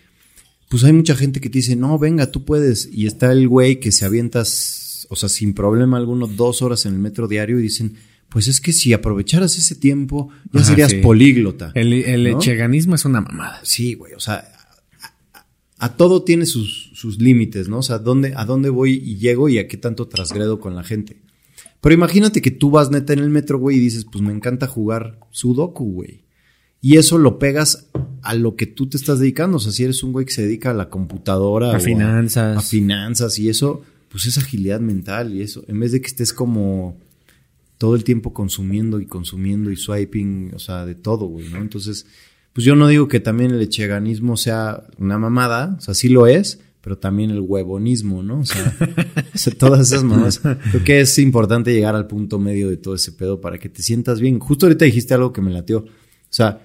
pues hay mucha gente que te dice, no, venga, tú puedes. Y está el güey que se avientas, o sea, sin problema alguno, dos horas en el metro diario y dicen, pues es que si aprovecharas ese tiempo, ya Ajá, serías sí. políglota. El, el ¿no? echeganismo es una mamada. Sí, güey, o sea, a, a- a todo tiene sus, sus límites, ¿no? O sea, ¿dónde, a dónde voy y llego y a qué tanto trasgredo con la gente. Pero imagínate que tú vas neta en el metro, güey, y dices, pues me encanta jugar Sudoku, güey. Y eso lo pegas a lo que tú te estás dedicando. O sea, si eres un güey que se dedica a la computadora. A finanzas. A, finanzas y eso, pues es agilidad mental y eso. En vez de que estés como todo el tiempo consumiendo y consumiendo y swiping, o sea, de todo, güey, ¿no? Entonces, pues yo no digo que también el echeganismo sea una mamada, o sea, sí lo es, pero también el huevonismo, ¿no? O sea, todas esas mamadas. Creo que es importante llegar al punto medio de todo ese pedo para que te sientas bien. Justo ahorita dijiste algo que me latió. O sea,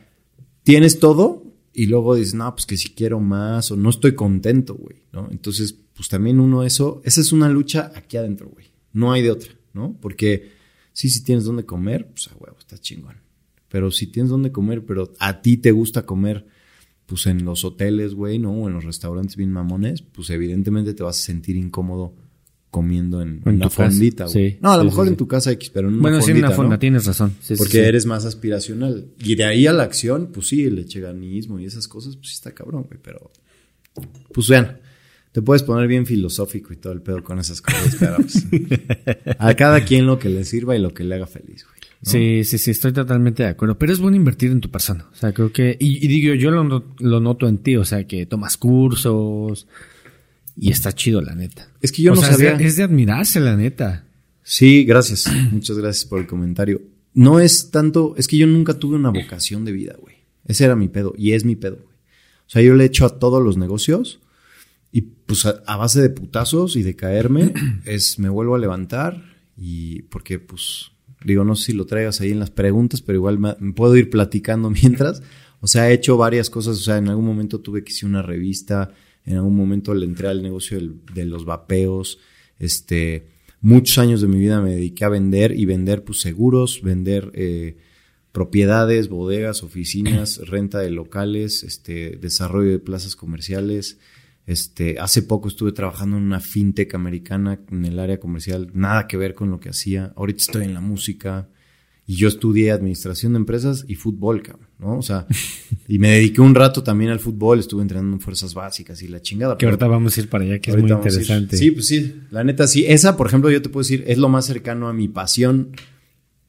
tienes todo y luego dices, no, pues que si quiero más o no estoy contento, güey, ¿no? Entonces, pues también uno eso, esa es una lucha aquí adentro, güey. No hay de otra, ¿no? Porque sí, si tienes dónde comer, pues a huevo, está chingón. Pero si tienes dónde comer, pero a ti te gusta comer, pues en los hoteles, güey, ¿no? O en los restaurantes bien mamones, pues evidentemente te vas a sentir incómodo comiendo en, En una fondita, güey. sí, no, a lo sí, mejor sí, en tu casa X, pero en una Bueno, sí, en fondita, la fonda, ¿no? tienes razón. Porque eres más aspiracional. Y de ahí a la acción, pues sí, el echeganismo y esas cosas, pues sí está cabrón, güey. Pero, pues vean, te puedes poner bien filosófico y todo el pedo con esas cosas, pero pues, a cada quien lo que le sirva y lo que le haga feliz, güey. ¿No? Sí, sí, sí, estoy totalmente de acuerdo. Pero es bueno invertir en tu persona. O sea, creo que. Y, y digo, yo lo, lo noto en ti. O sea, que tomas cursos. Y está chido, la neta. Es que yo O no sea, es de- sabía. Es de, admirarse, la neta. Sí, gracias. Muchas gracias por el comentario. No es tanto, es que yo nunca tuve una vocación de vida, güey. Ese era mi pedo y es mi pedo, güey. O sea, yo le echo a todos los negocios y pues a, a base de putazos y de caerme es me vuelvo a levantar y porque pues digo, no sé si lo traigas ahí en las preguntas, pero igual me, me puedo ir platicando mientras. O sea, he hecho varias cosas, o sea, en algún momento tuve que hacer una revista, en algún momento le entré al negocio del- de los vapeos, este, muchos años de mi vida me dediqué a vender y vender pues seguros, vender eh, propiedades, bodegas, oficinas, renta de locales, este, desarrollo de plazas comerciales. Este, hace poco estuve trabajando en una fintech americana en el área comercial, nada que ver con lo que hacía. Ahorita estoy en la música y yo estudié administración de empresas y fútbol, cabrón, ¿no? O sea, y me dediqué un rato también al fútbol, estuve entrenando en fuerzas básicas y la chingada. Que ahorita vamos a ir para allá, que es muy interesante. Sí, pues sí, la neta sí. Esa, por ejemplo, yo te puedo decir, es lo más cercano a mi pasión,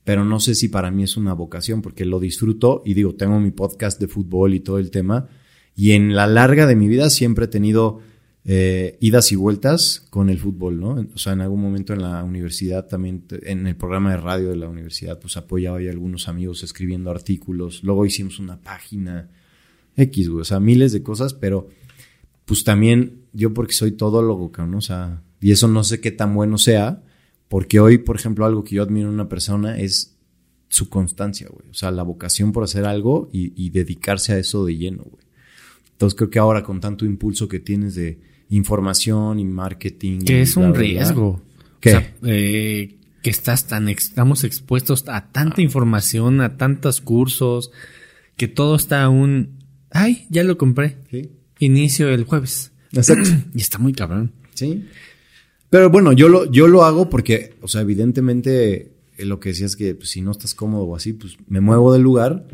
pero no sé si para mí es una vocación, porque lo disfruto y digo, tengo mi podcast de fútbol y todo el tema, y en la larga de mi vida siempre he tenido eh, idas y vueltas con el fútbol, ¿no? O sea, en algún momento en la universidad también, en el programa de radio de la universidad, pues apoyaba a algunos amigos escribiendo artículos, luego hicimos una página X, güey, o sea, miles de cosas, pero pues también yo porque soy todólogo, cabrón, o sea, y eso no sé qué tan bueno sea, porque hoy, por ejemplo, algo que yo admiro en una persona es su constancia, güey, o sea, la vocación por hacer algo y dedicarse a eso de lleno, güey. Entonces creo que ahora con tanto impulso que tienes de información y marketing. Que es un riesgo. ¿Qué? O sea, eh, que estás tan, estamos expuestos a tanta información, a tantos cursos, que todo está aún, ay, ya lo compré. Sí. Inicio el jueves. Exacto. Y está muy cabrón. Sí. Pero bueno, yo lo, yo lo hago porque, o sea, evidentemente eh, lo que decías es que pues, si no estás cómodo o así, pues me muevo del lugar.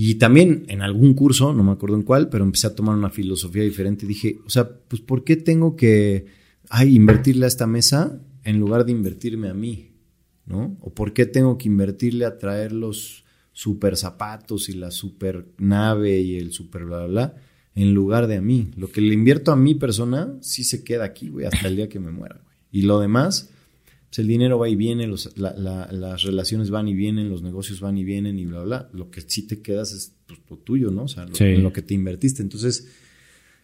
Y también en algún curso, no me acuerdo en cuál, pero empecé a tomar una filosofía diferente. Dije, o sea, pues ¿por qué tengo que ay, invertirle a esta mesa en lugar de invertirme a mí? ¿No? ¿O por qué tengo que invertirle a traer los super zapatos y la super nave y el super bla, bla, bla, en lugar de a mí? Lo que le invierto a mi persona sí se queda aquí, güey, hasta el día que me muera, güey. Y lo demás, pues el dinero va y viene, los- la- la- las relaciones van y vienen, los negocios van y vienen y bla, bla. Lo que sí te quedas es pues, lo tuyo, ¿no? O sea, lo, Sí. en lo que te invertiste. Entonces,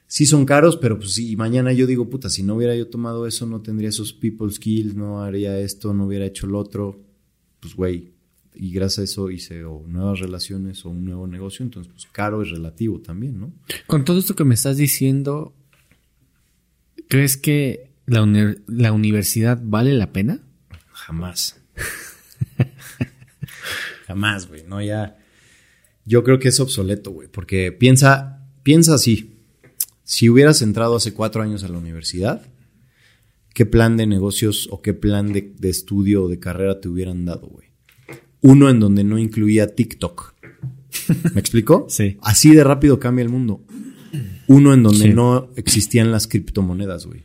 sí son caros, pero pues sí, mañana yo digo, puta, si no hubiera yo tomado eso, no tendría esos people skills, no haría esto, no hubiera hecho lo otro. Pues, güey, y gracias a eso hice o nuevas relaciones o un nuevo negocio. Entonces, pues caro es relativo también, ¿no? Con todo esto que me estás diciendo, ¿crees que la, uni- la universidad vale la pena? Jamás. Jamás, güey. No, ya. Yo creo que es obsoleto, güey. Porque piensa, piensa así. Si hubieras entrado hace cuatro años a la universidad, ¿qué plan de negocios o qué plan de, de estudio o de carrera te hubieran dado, güey? Uno en donde no incluía TikTok. ¿Me explico? Sí. Así de rápido cambia el mundo. Uno en donde Sí. no existían las criptomonedas, güey.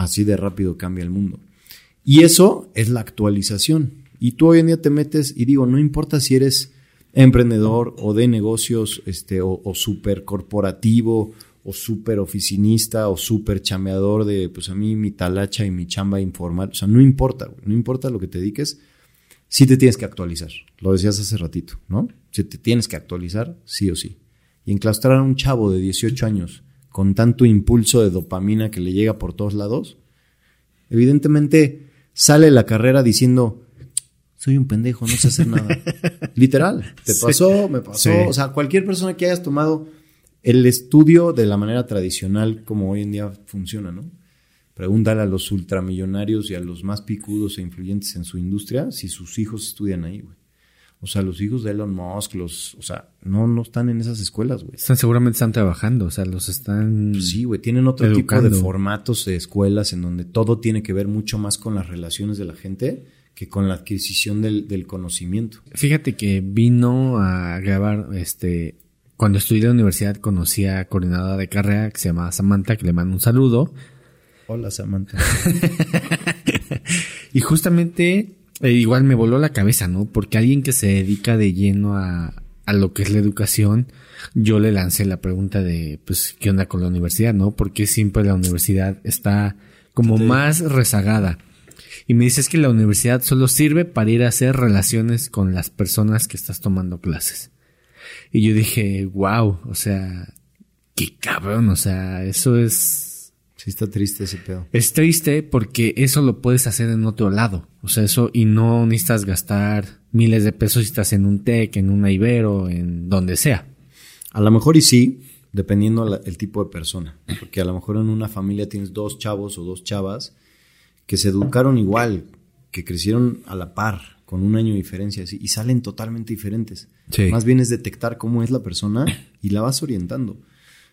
Así de rápido cambia el mundo. Y eso es la actualización. Y tú hoy en día te metes y digo, no importa si eres emprendedor o de negocios, este, o, súper corporativo, o súper oficinista, o súper chameador de, pues a mí mi talacha y mi chamba informal. O sea, no importa, no importa lo que te dediques, sí te tienes que actualizar. Lo decías hace ratito, ¿no? Si te tienes que actualizar, sí o sí. Y enclaustrar a un chavo de 18 años con tanto impulso de dopamina que le llega por todos lados, evidentemente sale la carrera diciendo, soy un pendejo, no sé hacer nada. Literal, te Sí. pasó, me pasó. Sí. O sea, cualquier persona que hayas tomado el estudio de la manera tradicional como hoy en día funciona, ¿no? Pregúntale a los ultramillonarios y a los más picudos e influyentes en su industria si sus hijos estudian ahí, güey. O sea, los hijos de Elon Musk, los, o sea, no, no están en esas escuelas, güey. Están seguramente están trabajando, o sea, los están Pues Sí, güey, tienen otro tipo de formatos de escuelas en donde todo tiene que ver mucho más con las relaciones de la gente que con la adquisición del, del conocimiento. Fíjate que vino a grabar, este, cuando estudié en la universidad conocí a coordinadora de carrera que se llama Samantha, que le mando un saludo. Hola, Samantha. Y justamente eh, igual me voló la cabeza, ¿no? Porque alguien que se dedica de lleno a, a lo que es la educación, yo le lancé la pregunta de, pues, ¿qué onda con la universidad, no? Porque siempre la universidad está como más rezagada. Y me dices que la universidad solo sirve para ir a hacer relaciones con las personas que estás tomando clases. Y yo dije, wow, o sea, qué cabrón, o sea, eso es Sí, está triste ese pedo. es triste porque eso lo puedes hacer en otro lado. O sea, eso, y no necesitas gastar miles de pesos si estás en un TEC, en un Ibero, en donde sea. A lo mejor y sí, dependiendo la- el tipo de persona. Porque a lo mejor en una familia tienes dos chavos o dos chavas que se educaron igual, que crecieron a la par, con un año de diferencia, así, y salen totalmente diferentes. Sí. Más bien es detectar cómo es la persona y la vas orientando.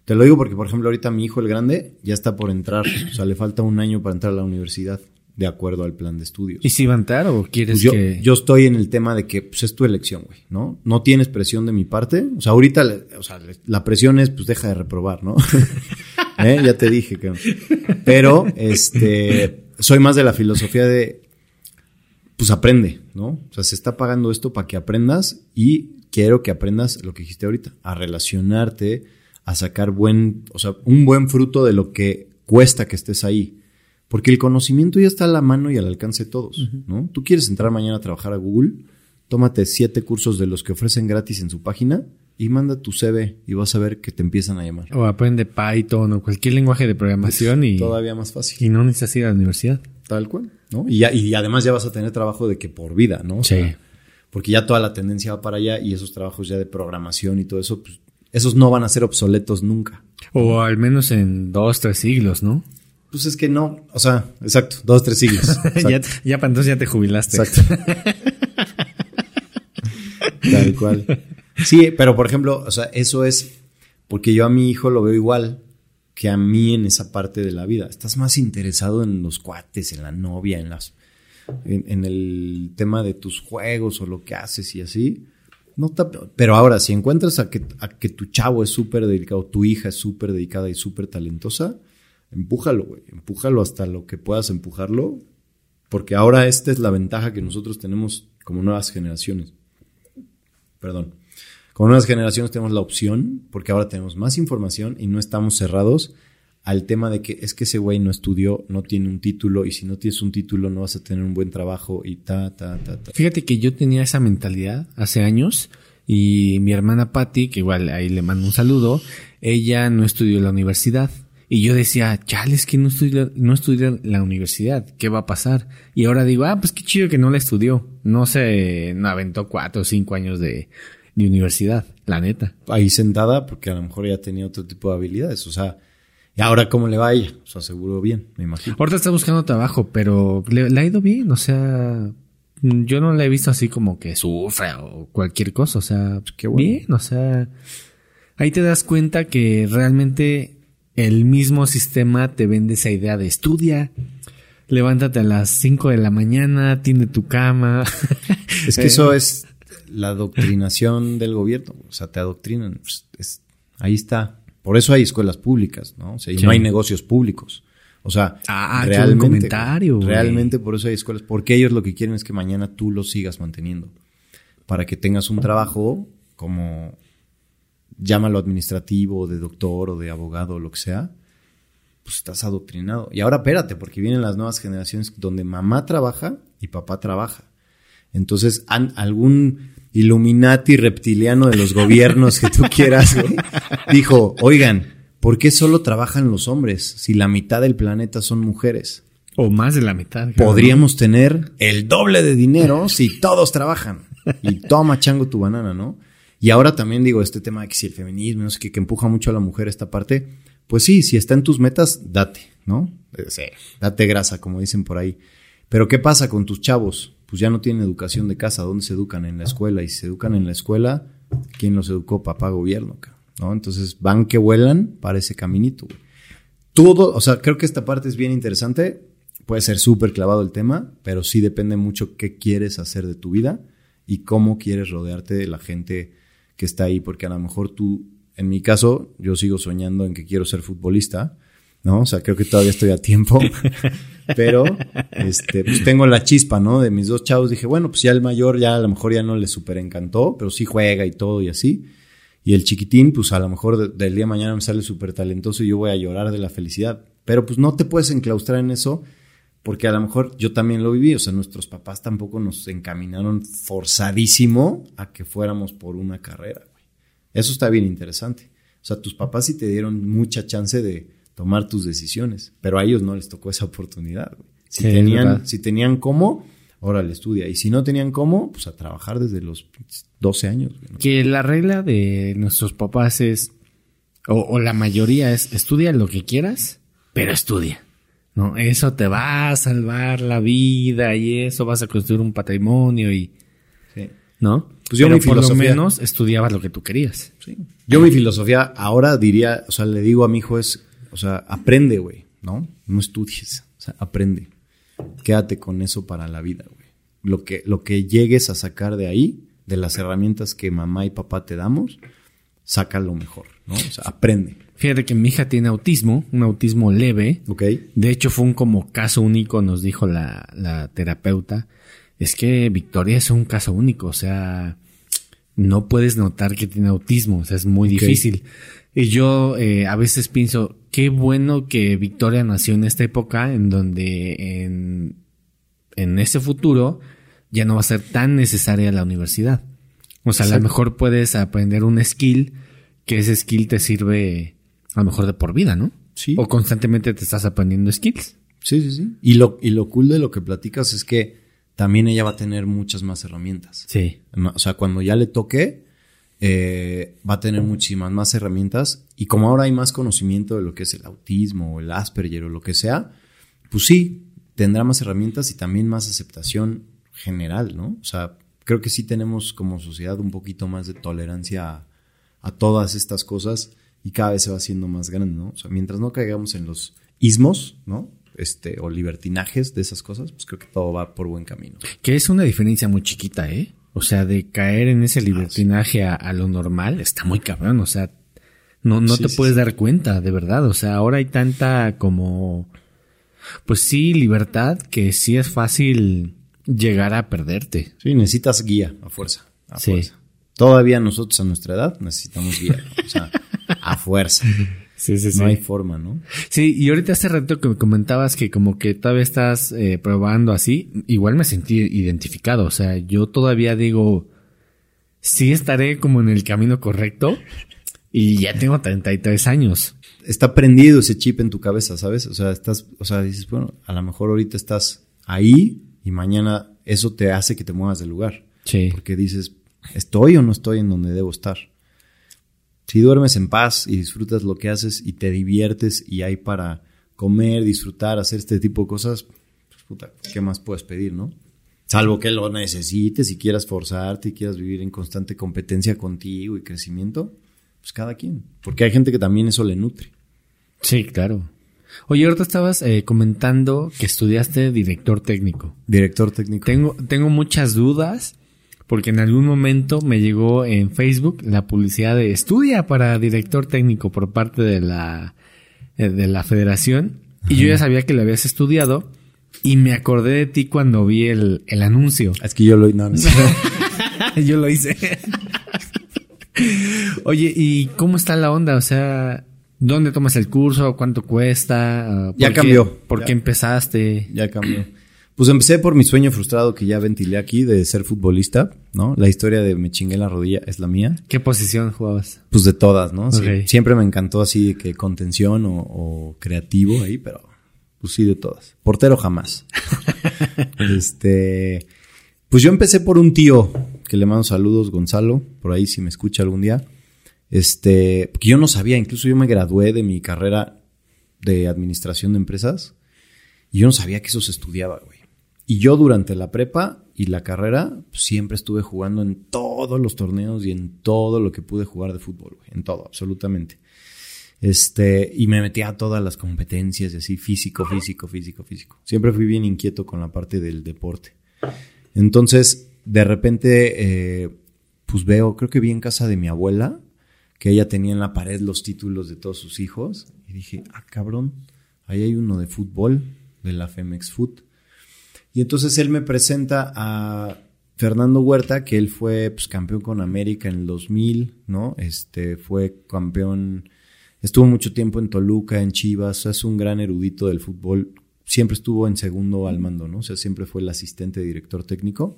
Te lo digo porque, por ejemplo, ahorita mi hijo, el grande, ya está por entrar. O sea, le falta un año para entrar a la universidad, de acuerdo al plan de estudios. ¿Y si va a entrar o quieres Pues yo, que.? yo estoy en el tema de que pues, es tu elección, güey, ¿no? No tienes presión de mi parte. O sea, ahorita o sea, la presión es, pues deja de reprobar, ¿no? ¿Eh? Ya te dije que. Pero, este, soy más de la filosofía de, pues aprende, ¿no? O sea, se está pagando esto para que aprendas y quiero que aprendas lo que dijiste ahorita, a relacionarte, a sacar buen, o sea, un buen fruto de lo que cuesta que estés ahí. Porque el conocimiento ya está a la mano y al alcance de todos, ¿no? Tú quieres entrar mañana a trabajar a Google, tómate siete cursos de los que ofrecen gratis en su página y manda tu CV y vas a ver que te empiezan a llamar. O aprende Python o cualquier lenguaje de programación y, Todavía más fácil. y no necesitas ir a la universidad. Tal cual, ¿no? Y, ya, y además ya vas a tener trabajo de que por vida, ¿no? O sea, Sí. Porque ya toda la tendencia va para allá y esos trabajos ya de programación y todo eso, pues esos no van a ser obsoletos nunca. O al menos en dos, tres siglos, ¿no? Pues es que no, o sea, exacto, dos, tres siglos. ya, para entonces ya te jubilaste. exacto. Tal cual. Sí, pero por ejemplo, o sea, eso es porque yo a mi hijo lo veo igual que a mí en esa parte de la vida. Estás más interesado en los cuates, en la novia, en las... en, en el tema de tus juegos o lo que haces y así, no te- pero ahora, si encuentras a que, a que tu chavo es súper dedicado, tu hija es súper dedicada y súper talentosa, empújalo, güey. Empújalo hasta lo que puedas empujarlo. Porque ahora esta es la ventaja que nosotros tenemos como nuevas generaciones. Perdón. Como nuevas generaciones tenemos la opción, porque ahora tenemos más información y no estamos cerrados al tema de que es que ese güey no estudió, no tiene un título y si no tienes un título no vas a tener un buen trabajo y ta, ta, ta, ta. Fíjate que yo tenía esa mentalidad hace años y mi hermana Patty, que igual ahí le mando un saludo, ella no estudió en la universidad. Y yo decía, chale, es que no estudió, no estudió en la universidad, ¿qué va a pasar? Y ahora digo, ah, pues qué chido que no la estudió. No se no aventó cuatro o cinco años de, de universidad, la neta. ahí sentada porque a lo mejor ya tenía otro tipo de habilidades. O sea, ¿y ahora cómo le va a ella? O sea, seguro bien, me imagino. Ahorita está buscando trabajo, pero le, le ha ido bien, o sea, yo no la he visto así como que sufra o cualquier cosa, o sea, qué bueno. bien, o sea, ahí te das cuenta que realmente el mismo sistema te vende esa idea de estudia, levántate a las 5 de la mañana, tiende tu cama. Es que eso es la adoctrinación del gobierno. O sea, te adoctrinan. Pues, es- ahí está. Por eso hay escuelas públicas, ¿no? O sea, y Sí. no hay negocios públicos. O sea, Ah, qué buen comentario, realmente por eso hay escuelas. Porque ellos lo que quieren es que mañana tú lo sigas manteniendo. Para que tengas un trabajo como, llámalo administrativo, de doctor o de abogado o lo que sea, pues estás adoctrinado. Y ahora espérate, porque vienen las nuevas generaciones donde mamá trabaja y papá trabaja. Entonces, han- algún Illuminati reptiliano de los gobiernos que tú quieras, güey, dijo, oigan, ¿por qué solo trabajan los hombres si la mitad del planeta son mujeres? o más de la mitad. Podríamos tener el doble de dinero si todos trabajan. Y toma chango tu banana, ¿no? Y ahora también digo, este tema de que si el feminismo, no sé qué, que empuja mucho a la mujer esta parte, pues sí, si está en tus metas, date, ¿no? Eh, Sí, date grasa, como dicen por ahí. Pero ¿qué pasa con tus chavos? Pues ya no tienen educación de casa, ¿dónde se educan? En la escuela. Y si se educan en la escuela, ¿quién los educó? Papá gobierno, ¿no? Entonces van que vuelan para ese caminito, güey. Todo, o sea, creo que esta parte es bien interesante. Puede ser súper clavado el tema, pero sí depende mucho qué quieres hacer de tu vida y cómo quieres rodearte de la gente que está ahí, porque a lo mejor tú, en mi caso, yo sigo soñando en que quiero ser futbolista, ¿no? O sea, creo que todavía estoy a tiempo, pero este, pues tengo la chispa, ¿no? De mis dos chavos, dije, bueno, pues ya el mayor ya a lo mejor ya no le súper encantó, pero sí juega y todo y así. Y el chiquitín, pues a lo mejor de- del día de mañana me sale súper talentoso y yo voy a llorar de la felicidad. Pero pues no te puedes enclaustrar en eso porque a lo mejor yo también lo viví. O sea, nuestros papás tampoco nos encaminaron forzadísimo a que fuéramos por una carrera, güey. Eso está bien interesante. O sea, tus papás sí te dieron mucha chance de tomar tus decisiones, pero a ellos no les tocó esa oportunidad, güey. Si, Sí, tenían, si tenían cómo, órale, estudia. Y si no tenían cómo, pues a trabajar desde los 12 años, güey, ¿no? Que la regla de nuestros papás es, o, o la mayoría es, estudia lo que quieras, pero estudia. No, eso te va a salvar la vida y eso vas a construir un patrimonio y, Sí. ¿no? Pues yo pero mi por lo menos estudiabas lo que tú querías. Sí. Yo mi filosofía ahora diría, o sea, le digo a mi hijo es, o sea, aprende, güey, ¿no? No estudies, o sea, aprende. Quédate con eso para la vida, güey. Lo que, lo que llegues a sacar de ahí, de las herramientas que mamá y papá te damos, saca lo mejor, ¿no? O sea, aprende, Fíjate que mi hija tiene autismo, un autismo leve. ¿ok? De hecho, fue un como caso único, nos dijo la, la terapeuta. Es que Victoria es un caso único, o sea, no puedes notar que tiene autismo, o sea, es muy Ok. difícil. Y yo eh, a veces pienso, qué bueno que Victoria nació en esta época en donde en, en ese futuro ya no va a ser tan necesaria la universidad. O sea, a lo mejor puedes aprender un skill que ese skill te sirve a lo mejor de por vida, ¿no? Sí. O constantemente te estás aprendiendo skills. Sí, sí, sí. Y lo, y lo cool de lo que platicas es que también ella va a tener muchas más herramientas. Sí. O sea, cuando ya le toque, eh, va a tener muchísimas más herramientas. Y como ahora hay más conocimiento de lo que es el autismo o el Asperger o lo que sea, pues sí, tendrá más herramientas y también más aceptación general, ¿no? O sea, creo que sí tenemos como sociedad un poquito más de tolerancia a, a todas estas cosas y cada vez se va haciendo más grande, ¿no? O sea, mientras no caigamos en los ismos, ¿no? este, o libertinajes de esas cosas, pues creo que todo va por buen camino. Que es una diferencia muy chiquita, ¿eh? O sea, de caer en ese libertinaje a, a lo normal está muy cabrón. O sea, no, no Sí, te sí, puedes sí. dar cuenta, de verdad. O sea, ahora hay tanta como, pues sí, libertad que sí es fácil llegar a perderte. Sí, necesitas guía a fuerza. A fuerza. Todavía nosotros a nuestra edad necesitamos guía. o sea, a fuerza. Sí, sí, No hay forma, ¿no? Sí, y ahorita hace rato que me comentabas que como que todavía estás eh, probando así, igual me sentí identificado. O sea, yo todavía digo, sí estaré como en el camino correcto y ya tengo 33 años. Está prendido ese chip en tu cabeza, ¿sabes? O sea, estás, o sea, dices, bueno, a lo mejor ahorita estás ahí y mañana eso te hace que te muevas del lugar. Sí. Porque dices, ¿estoy o no estoy en donde debo estar? Si duermes en paz y disfrutas lo que haces y te diviertes y hay para comer, disfrutar, hacer este tipo de cosas, pues puta, ¿qué más puedes pedir, no? Salvo que lo necesites y quieras forzarte y quieras vivir en constante competencia contigo y crecimiento, pues cada quien. Porque hay gente que también eso le nutre. Sí, claro. Oye, ahorita estabas eh, comentando que estudiaste director técnico. Director técnico. Tengo, tengo muchas dudas porque en algún momento me llegó en Facebook la publicidad de estudia para director técnico por parte de la, eh, de la federación y yo ya sabía que lo habías estudiado y me acordé de ti cuando vi el, el anuncio. Es que yo lo... No, no yo lo hice. Oye, ¿y cómo está la onda? O sea, ¿dónde tomas el curso? ¿Cuánto cuesta? Ah, ¿por Ya qué- cambió. ¿Por Ya. qué empezaste? Ya cambió. Pues empecé por mi sueño frustrado que ya ventilé aquí de ser futbolista, ¿no? La historia de me chingué la rodilla es la mía. ¿Qué posición jugabas? Pues de todas, ¿no? Sí. Siempre me encantó así de que contención o, o creativo ahí, pero pues sí de todas. Portero jamás. este, pues yo empecé por un tío que le mando saludos, Gonzalo, por ahí si me escucha algún día. Este, porque yo no sabía, incluso yo me gradué de mi carrera de administración de empresas y yo no sabía que eso se estudiaba, güey. Y yo durante la prepa y la carrera siempre estuve jugando en todos los torneos y en todo lo que pude jugar de fútbol, güey. En todo, absolutamente. Este, y me metía a todas las competencias y así, físico, físico, físico, físico. Siempre fui bien inquieto con la parte del deporte. Entonces, de repente, eh, pues veo, creo que vi en casa de mi abuela, que ella tenía en la pared los títulos de todos sus hijos. Y dije, ah, cabrón, ahí hay uno de fútbol, de la Femex Foot. Y entonces él me presenta a Fernando Huerta, que él fue pues, campeón con América en el 2000, ¿no? Este, fue campeón, estuvo mucho tiempo en Toluca, en Chivas, es un gran erudito del fútbol. Siempre estuvo en segundo al mando, ¿no? O sea, siempre fue el asistente director técnico.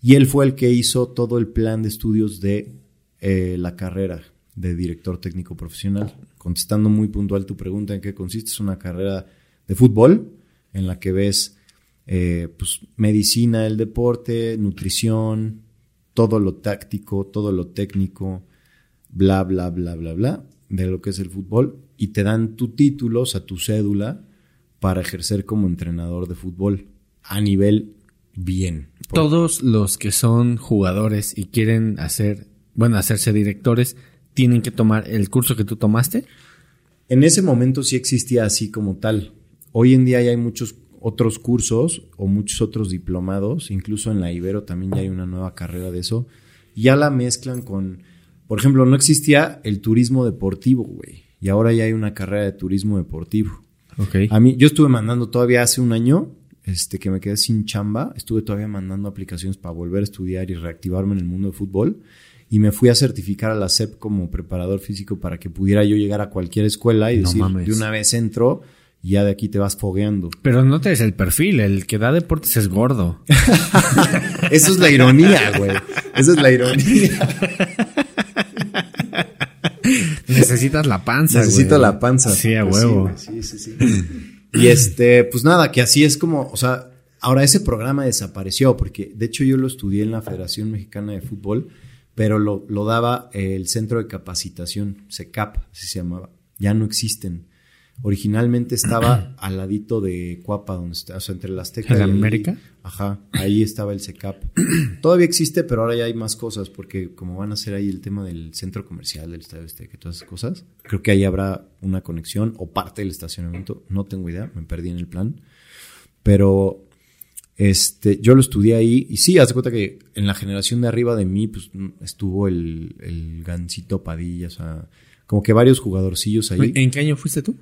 Y él fue el que hizo todo el plan de estudios de eh, la carrera de director técnico profesional. Contestando muy puntual tu pregunta en qué consiste, es una carrera de fútbol en la que ves eh, pues, medicina del deporte, nutrición, todo lo táctico, todo lo técnico, bla, bla, bla, bla, bla, de lo que es el fútbol, y te dan tu título, o sea, tu cédula, para ejercer como entrenador de fútbol a nivel bien. Todos los que son jugadores y quieren hacer, bueno, hacerse directores, tienen que tomar el curso que tú tomaste. En ese momento sí existía así como tal. Hoy en día ya hay muchos otros cursos o muchos otros diplomados, incluso en la Ibero también ya hay una nueva carrera de eso. Ya la mezclan con, por ejemplo, no existía el turismo deportivo, güey, y ahora ya hay una carrera de turismo deportivo. Ok. A mí, yo estuve mandando todavía hace un año, este, que me quedé sin chamba, estuve todavía mandando aplicaciones para volver a estudiar y reactivarme en el mundo del fútbol. Y me fui a certificar a la SEP como preparador físico para que pudiera yo llegar a cualquier escuela y No decir, mames. de una vez entro y ya de aquí te vas fogueando. Pero no te des el perfil, el que da deportes es gordo. Eso es la ironía, güey. Esa es la ironía. Necesitas la panza. Necesito güey. la panza. Sí, a huevo. Sí, sí, sí. Y este, pues nada, que así es como, o sea, ahora ese programa desapareció, porque de hecho yo lo estudié en la Federación Mexicana de Fútbol, pero lo, lo daba el Centro de Capacitación, CECAP, así se llamaba. Ya no existen. Originalmente estaba al ladito de Cuapa, donde está, o sea, entre la Azteca ¿En y ahí- América? Ajá, ahí estaba el SECAP. Todavía existe, pero ahora ya hay más cosas, porque como van a hacer ahí el tema del centro comercial del Estadio Azteca y todas esas cosas, creo que ahí habrá una conexión o parte del estacionamiento, no tengo idea, me perdí en el plan. Pero este, yo lo estudié ahí y sí, haz de cuenta que en la generación de arriba de mí pues, estuvo el, el Gancito Padilla, o sea, como que varios jugadorcillos ahí. ¿En qué año fuiste tú?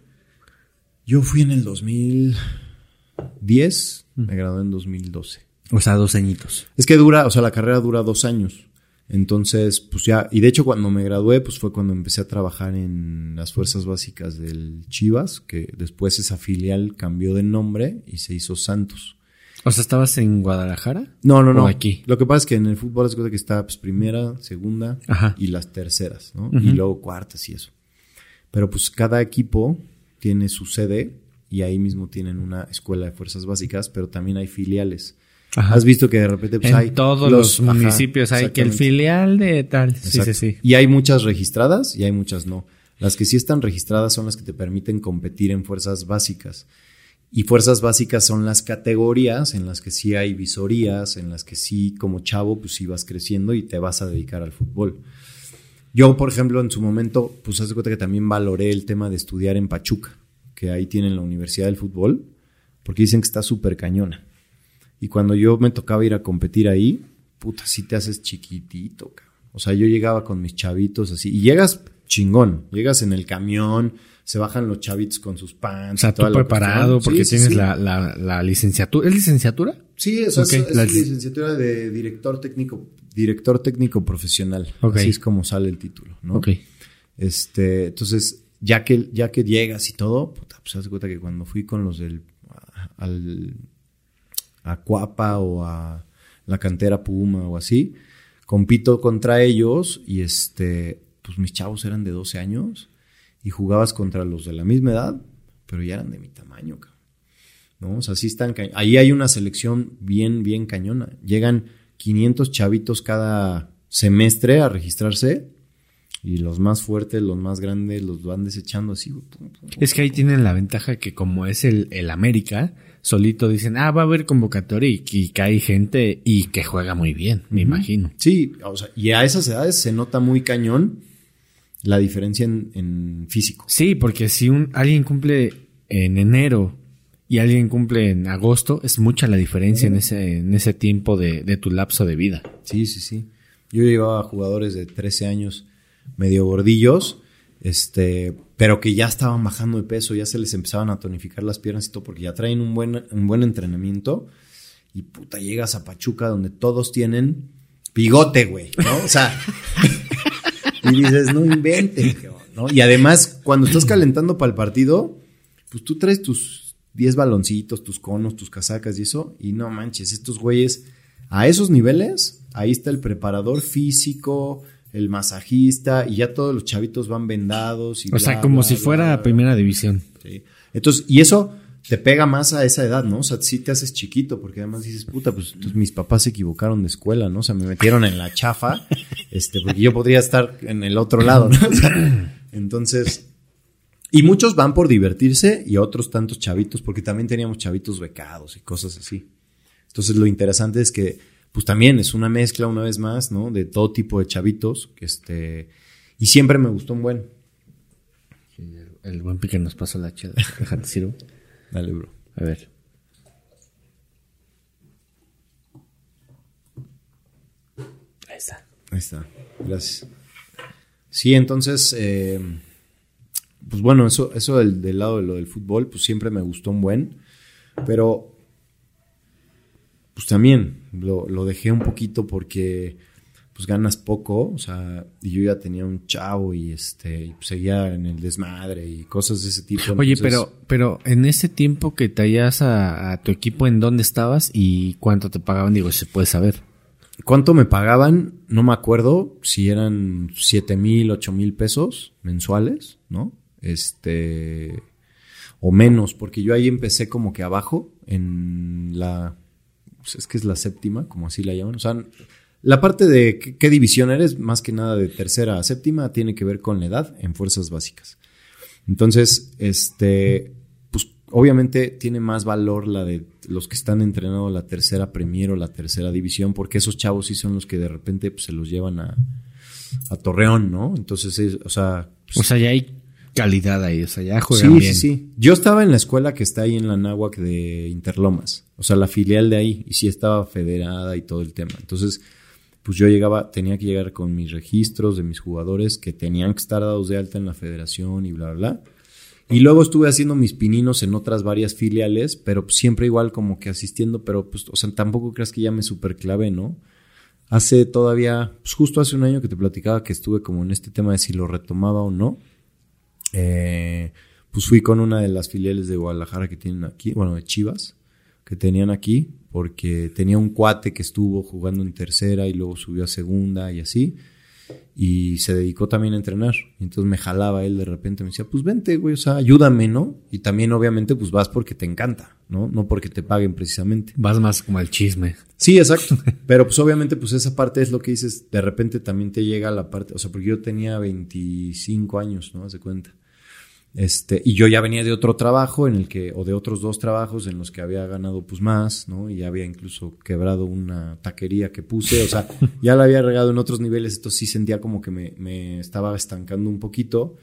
Yo fui en el 2010, me gradué en 2012. O sea, dos añitos. Es que dura, o sea, la carrera dura dos años. Entonces, pues ya, y de hecho cuando me gradué, pues fue cuando empecé a trabajar en las fuerzas básicas del Chivas, que después esa filial cambió de nombre y se hizo Santos. O sea, ¿estabas en Guadalajara? No, no, no. ¿O aquí? Lo que pasa es que en el fútbol es cosa que está pues, primera, segunda Ajá. y las terceras, ¿no? Y luego cuartas y eso. Pero pues cada equipo tiene su sede y ahí mismo tienen una escuela de fuerzas básicas, pero también hay filiales. Ajá. Has visto que de repente pues, en hay todos los, municipios hay que el filial de tal. Sí, Exacto. sí, sí. Y hay muchas registradas y hay muchas no. Las que sí están registradas son las que te permiten competir en fuerzas básicas. Y fuerzas básicas son las categorías en las que sí hay visorías, en las que sí como chavo pues ibas creciendo y te vas a dedicar al fútbol. Yo, por ejemplo, en su momento, pues haz de cuenta que también valoré el tema de estudiar en Pachuca, que ahí tienen la Universidad del Fútbol, porque dicen que está súper cañona. Y cuando yo me tocaba ir a competir ahí, puta, sí te haces chiquitito, cabrón. O sea, yo llegaba con mis chavitos así, y llegas chingón, llegas en el camión, se bajan los chavitos con sus pants. O sea, tú preparado porque Sí, tienes sí. La, la, la licenciatura. ¿Es licenciatura? Sí, eso es- es, la- licenciatura de director técnico, director técnico profesional. Así es como sale el título, ¿no? Ok. Este, entonces, ya que, ya que llegas y todo, puta, pues haz cuenta que cuando fui con los del a- al a Cuapa o a la cantera Puma o así, compito contra ellos y este, pues mis chavos eran de 12 años y jugabas contra los de la misma edad, pero ya eran de mi tamaño, cabrón. ¿no? O sea, sí están Ahí hay una selección bien, bien cañona. Llegan 500 chavitos cada semestre a registrarse y los más fuertes, los más grandes, los van desechando así. Es que ahí tienen la ventaja que como es el, el América, solito dicen, ah, va a haber convocatoria y, y que hay gente y que juega muy bien, me imagino. Sí, o sea, y a esas edades se nota muy cañón la diferencia en, en físico. Sí, porque si un, alguien cumple en enero y alguien cumple en agosto, es mucha la diferencia en ese, en ese tiempo de, de tu lapso de vida. Sí, sí, sí. Yo llevaba jugadores de 13 años medio gordillos, este, pero que ya estaban bajando de peso, ya se les empezaban a tonificar las piernas y todo, porque ya traen un buen, un buen entrenamiento. Y puta, llegas a Pachuca donde todos tienen bigote, güey, ¿no? O sea, y dices, no inventes, ¿no? Y además, cuando estás calentando para el partido, pues tú traes tus 10 baloncitos, tus conos, tus casacas y eso, y no manches, estos güeyes a esos niveles, ahí está el preparador físico, el masajista, y ya todos los chavitos van vendados. Y O sea, como bla, si bla, fuera primera división. Sí. Entonces, y eso te pega más a esa edad, ¿no? O sea, sí te haces chiquito, porque además dices, puta, pues, mis papás se equivocaron de escuela, ¿no? O sea, me metieron en la chafa, este, porque yo podría estar en el otro lado, ¿no? O sea, entonces, y muchos van por divertirse y otros tantos chavitos, porque también teníamos chavitos becados y cosas así. Entonces, lo interesante es que, pues también es una mezcla, una vez más, ¿no? De todo tipo de chavitos, que este, y siempre me gustó un buen. El buen pique nos pasó la chela. Déjate sirvo. Dale, bro. A ver. Ahí está. Ahí está. Gracias. Sí, entonces, eh, pues bueno, eso, eso del, del lado de lo del fútbol, pues siempre me gustó un buen, pero pues también lo, lo dejé un poquito porque pues ganas poco, o sea, y yo ya tenía un chavo y este, y pues, seguía en el desmadre y cosas de ese tipo. Oye, pero, pero en ese tiempo que traías a, a tu equipo, ¿en dónde estabas y cuánto te pagaban? Digo, se puede saber. ¿Cuánto me pagaban? No me acuerdo si eran 7 mil, 8 mil pesos mensuales, ¿no? Este. O menos, porque yo ahí empecé como que abajo, en la. pues es que es la séptima, como así la llaman. O sea, la parte de qué, división eres, más que nada de tercera a séptima, tiene que ver con la edad en fuerzas básicas. Entonces, este, pues obviamente tiene más valor la de los que están entrenando la tercera Premier o la tercera división, porque esos chavos sí son los que de repente pues, se los llevan a, a Torreón, ¿no? Entonces, es- o sea, pues, O sea, ya hay calidad ahí, o sea, ya juegan sí, bien. sí, sí. Yo estaba en la escuela que está ahí en la náhuac de Interlomas, o sea, la filial de ahí, y sí estaba federada y todo el tema. Entonces, pues yo llegaba, tenía que llegar con mis registros de mis jugadores que tenían que estar dados de alta en la federación y bla, bla, bla. Y luego estuve haciendo mis pininos en otras varias filiales, pero siempre igual como que asistiendo, pero pues, o sea, tampoco creas que ya me superclavé, ¿no? Hace todavía, pues justo hace un año que te platicaba que estuve como en este tema de si lo retomaba o no. Eh, pues fui con una de las filiales de Guadalajara que tienen aquí, bueno, de Chivas, que tenían aquí, porque tenía un cuate que estuvo jugando en tercera y luego subió a segunda y así, y se dedicó también a entrenar. Y entonces me jalaba él de repente, me decía, pues vente, güey, o sea, ayúdame, ¿no? Y también obviamente pues vas porque te encanta, ¿no? No porque te paguen precisamente. Vas más como al chisme. Sí, exacto. Pero pues obviamente pues esa parte es lo que dices, de repente también te llega la parte, o sea, porque yo tenía 25 años, ¿no? Haz de cuenta. Este, y yo ya venía de otro trabajo en el que, o de otros dos trabajos en los que había ganado pues más, ¿no? Y había incluso quebrado una taquería que puse, o sea, ya la había regado en otros niveles, entonces sí sentía como que me, me estaba estancando un poquito.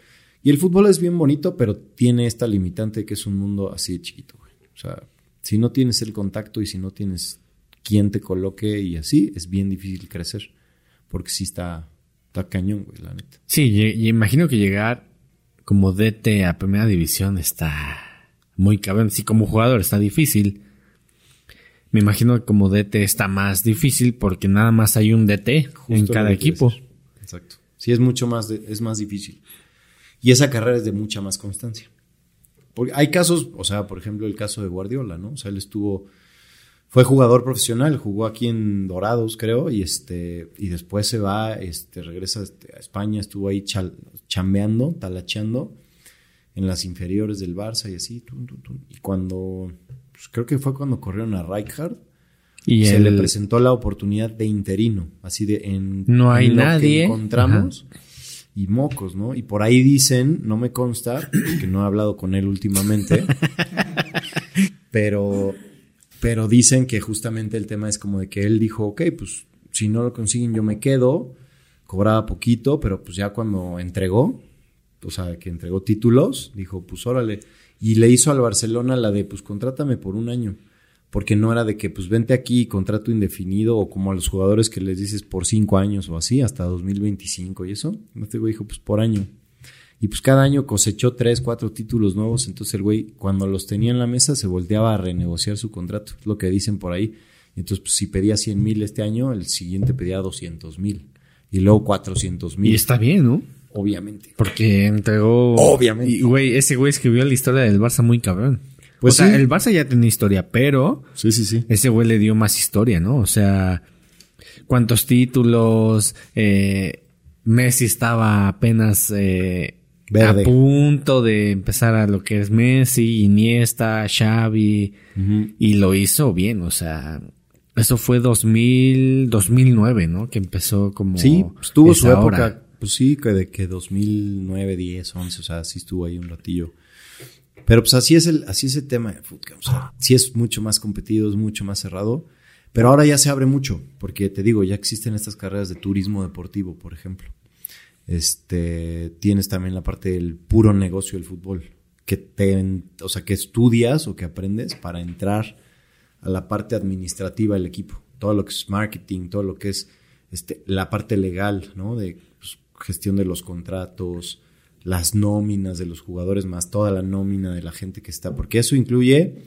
Y el fútbol es bien bonito, pero tiene esta limitante que es un mundo así de chiquito, güey. O sea, si no tienes el contacto y si no tienes quien te coloque y así, es bien difícil crecer. Porque sí está, está cañón, güey, la neta. Sí, y, y imagino que llegar como DT a primera división está muy cabrón. Sí, como jugador está difícil. Me imagino que como DT está más difícil porque nada más hay un DT Justo en cada equipo. decir. Exacto. Sí, es mucho más, de- es más difícil. Y esa carrera es de mucha más constancia. Porque hay casos, o sea, por ejemplo, el caso de Guardiola, ¿no? O sea, él estuvo, fue jugador profesional, jugó aquí en Dorados, creo, y este, y después se va, este, regresa a España, estuvo ahí chal- chambeando, talacheando en las inferiores del Barça y así, y cuando, pues, creo que fue cuando corrieron a Rijkaard, Y se el- le presentó la oportunidad de interino, así de en No hay en lo que nadie. encontramos y mocos, ¿no? Y por ahí dicen, no me consta, que no he hablado con él últimamente, pero pero dicen que justamente el tema es como de que él dijo, ok, pues si no lo consiguen yo me quedo, cobraba poquito, pero pues ya cuando entregó, o sea, que entregó títulos, dijo, pues órale, y le hizo al Barcelona la de, pues contrátame por un año, porque no era de que, pues vente aquí, contrato indefinido, o como a los jugadores que les dices por cinco años o así, hasta 2025 y eso, este güey dijo, pues por año. Y pues cada año cosechó tres, cuatro títulos nuevos, entonces el güey cuando los tenía en la mesa se volteaba a renegociar su contrato, es lo que dicen por ahí. Entonces pues, si pedía 100 mil este año, el siguiente pedía 200 mil y luego 400 Y mil, está bien, ¿no? obviamente. Porque entregó. Obviamente. Y, güey, ese güey escribió la historia del Barça muy cabrón. Pues o sea, sí. el Barça ya tenía historia, pero Sí, sí, sí. ese güey le dio más historia, ¿no? O sea, cuántos títulos. Eh, Messi estaba apenas eh, Verde. a punto de empezar a lo que es Messi, Iniesta, Xavi. Y lo hizo bien, o sea. Eso fue 2000, 2009, ¿no? Que empezó como... Sí, pues, tuvo su época, hora. pues sí, que de que 2009, 10, 11, o sea, sí estuvo ahí un ratillo. Pero pues así es el, así es el tema de fútbol, o sea, sí es mucho más competido, es mucho más cerrado, pero ahora ya se abre mucho, porque te digo, ya existen estas carreras de turismo deportivo, por ejemplo. Este, tienes también la parte del puro negocio del fútbol, que te, o sea, que estudias o que aprendes para entrar a la parte administrativa del equipo, todo lo que es marketing, todo lo que es este, la parte legal, ¿no? De pues, gestión de los contratos, las nóminas de los jugadores, más toda la nómina de la gente que está, porque eso incluye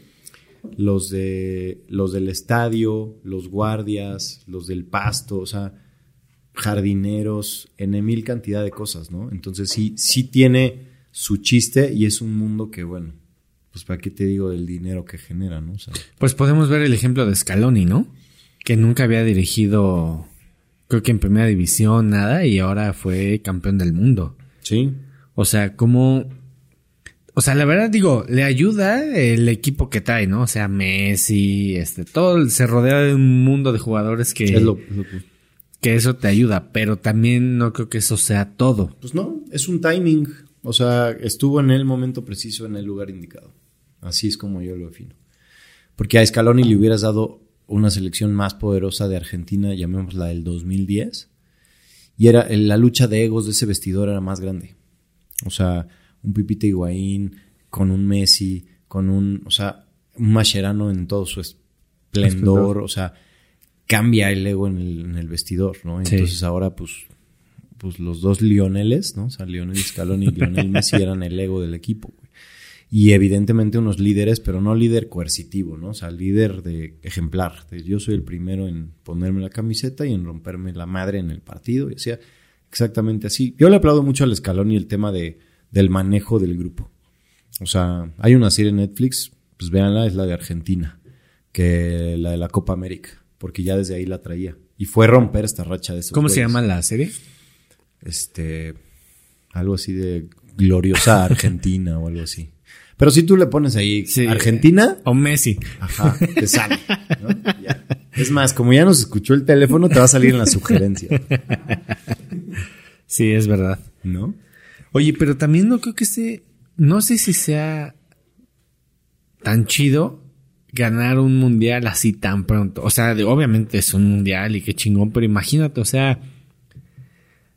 los de los del estadio, los guardias, los del pasto, o sea, jardineros, en mil cantidad de cosas, ¿no? Entonces sí, sí tiene su chiste y es un mundo que, bueno, pues para qué te digo del dinero que genera, ¿no? O sea, Pues podemos ver el ejemplo de Scaloni, ¿no? Que nunca había dirigido, creo que en primera división, nada, y ahora fue campeón del mundo. sí, O sea, como... O sea, la verdad digo, le ayuda el equipo que trae, ¿no? O sea, Messi, este, todo se rodea de un mundo de jugadores que, es lo, lo que- que eso te ayuda, pero también no creo que eso sea todo. Pues no, es un timing. O sea, estuvo en el momento preciso, en el lugar indicado. Así es como yo lo defino. Porque a Scaloni le hubieras dado una selección más poderosa de Argentina, llamémosla del 2010, y era la lucha de egos de ese vestidor era más grande. O sea, un Pipita Higuaín con un Messi, con un, o sea, un Mascherano en todo su esplendor, o sea, cambia el ego en el, en el vestidor, ¿no? Sí. Entonces ahora, pues, pues los dos Lioneles, ¿no? O sea, Lionel Scaloni y Lionel Messi eran el ego del equipo. Y evidentemente unos líderes, pero no líder coercitivo, ¿no? O sea, líder de ejemplar. De yo soy el primero en ponerme la camiseta y en romperme la madre en el partido. Y hacía exactamente así. Yo le aplaudo mucho al Scaloni el tema de, del manejo del grupo. O sea, hay una serie en Netflix, pues véanla, es la de Argentina, que la de la Copa América, porque ya desde ahí la traía. Y fue romper esta racha de esos ¿Cómo se llama la serie? Este, algo así de gloriosa Argentina o algo así. Pero si tú le pones ahí Sí. Argentina, O Messi. ajá, te sale. ¿no? Ya. Es más, como ya nos escuchó el teléfono, te va a salir en la sugerencia, Sí, es verdad. ¿no? Oye, pero también no creo que esté. No sé si sea tan chido ganar un mundial así tan pronto. O sea, de- obviamente es un mundial y qué chingón, pero imagínate, o sea,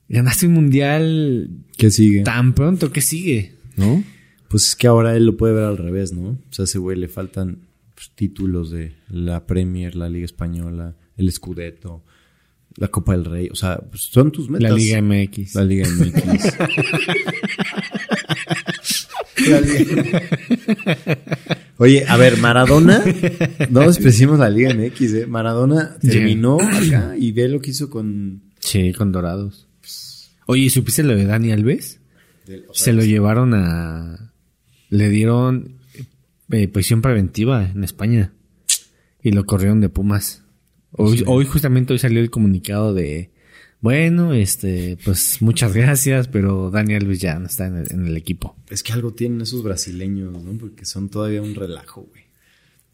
ganaste un mundial ¿Qué sigue? tan pronto, ¿qué sigue? ¿No? Pues es que ahora él lo puede ver al revés, ¿no? O sea, a ese güey le faltan pues, títulos de la Premier, la Liga Española, el Scudetto, la Copa del Rey. O sea, pues, son tus metas. La Liga MX. La Liga MX. La Liga- Oye, a ver, Maradona, no despreciemos la Liga MX, ¿eh? Maradona terminó acá y ve lo que hizo con... Sí, con Dorados. Oye, ¿supiste lo de Dani Alves? o sea, Se lo llevaron a... Le dieron eh, prisión preventiva en España. Y lo corrieron de Pumas. Hoy, hoy justamente hoy salió el comunicado de... Bueno, este, pues muchas gracias, pero Dani Alves ya no está en el, en el equipo. Es que algo tienen esos brasileños, ¿no? Porque son todavía un relajo, güey.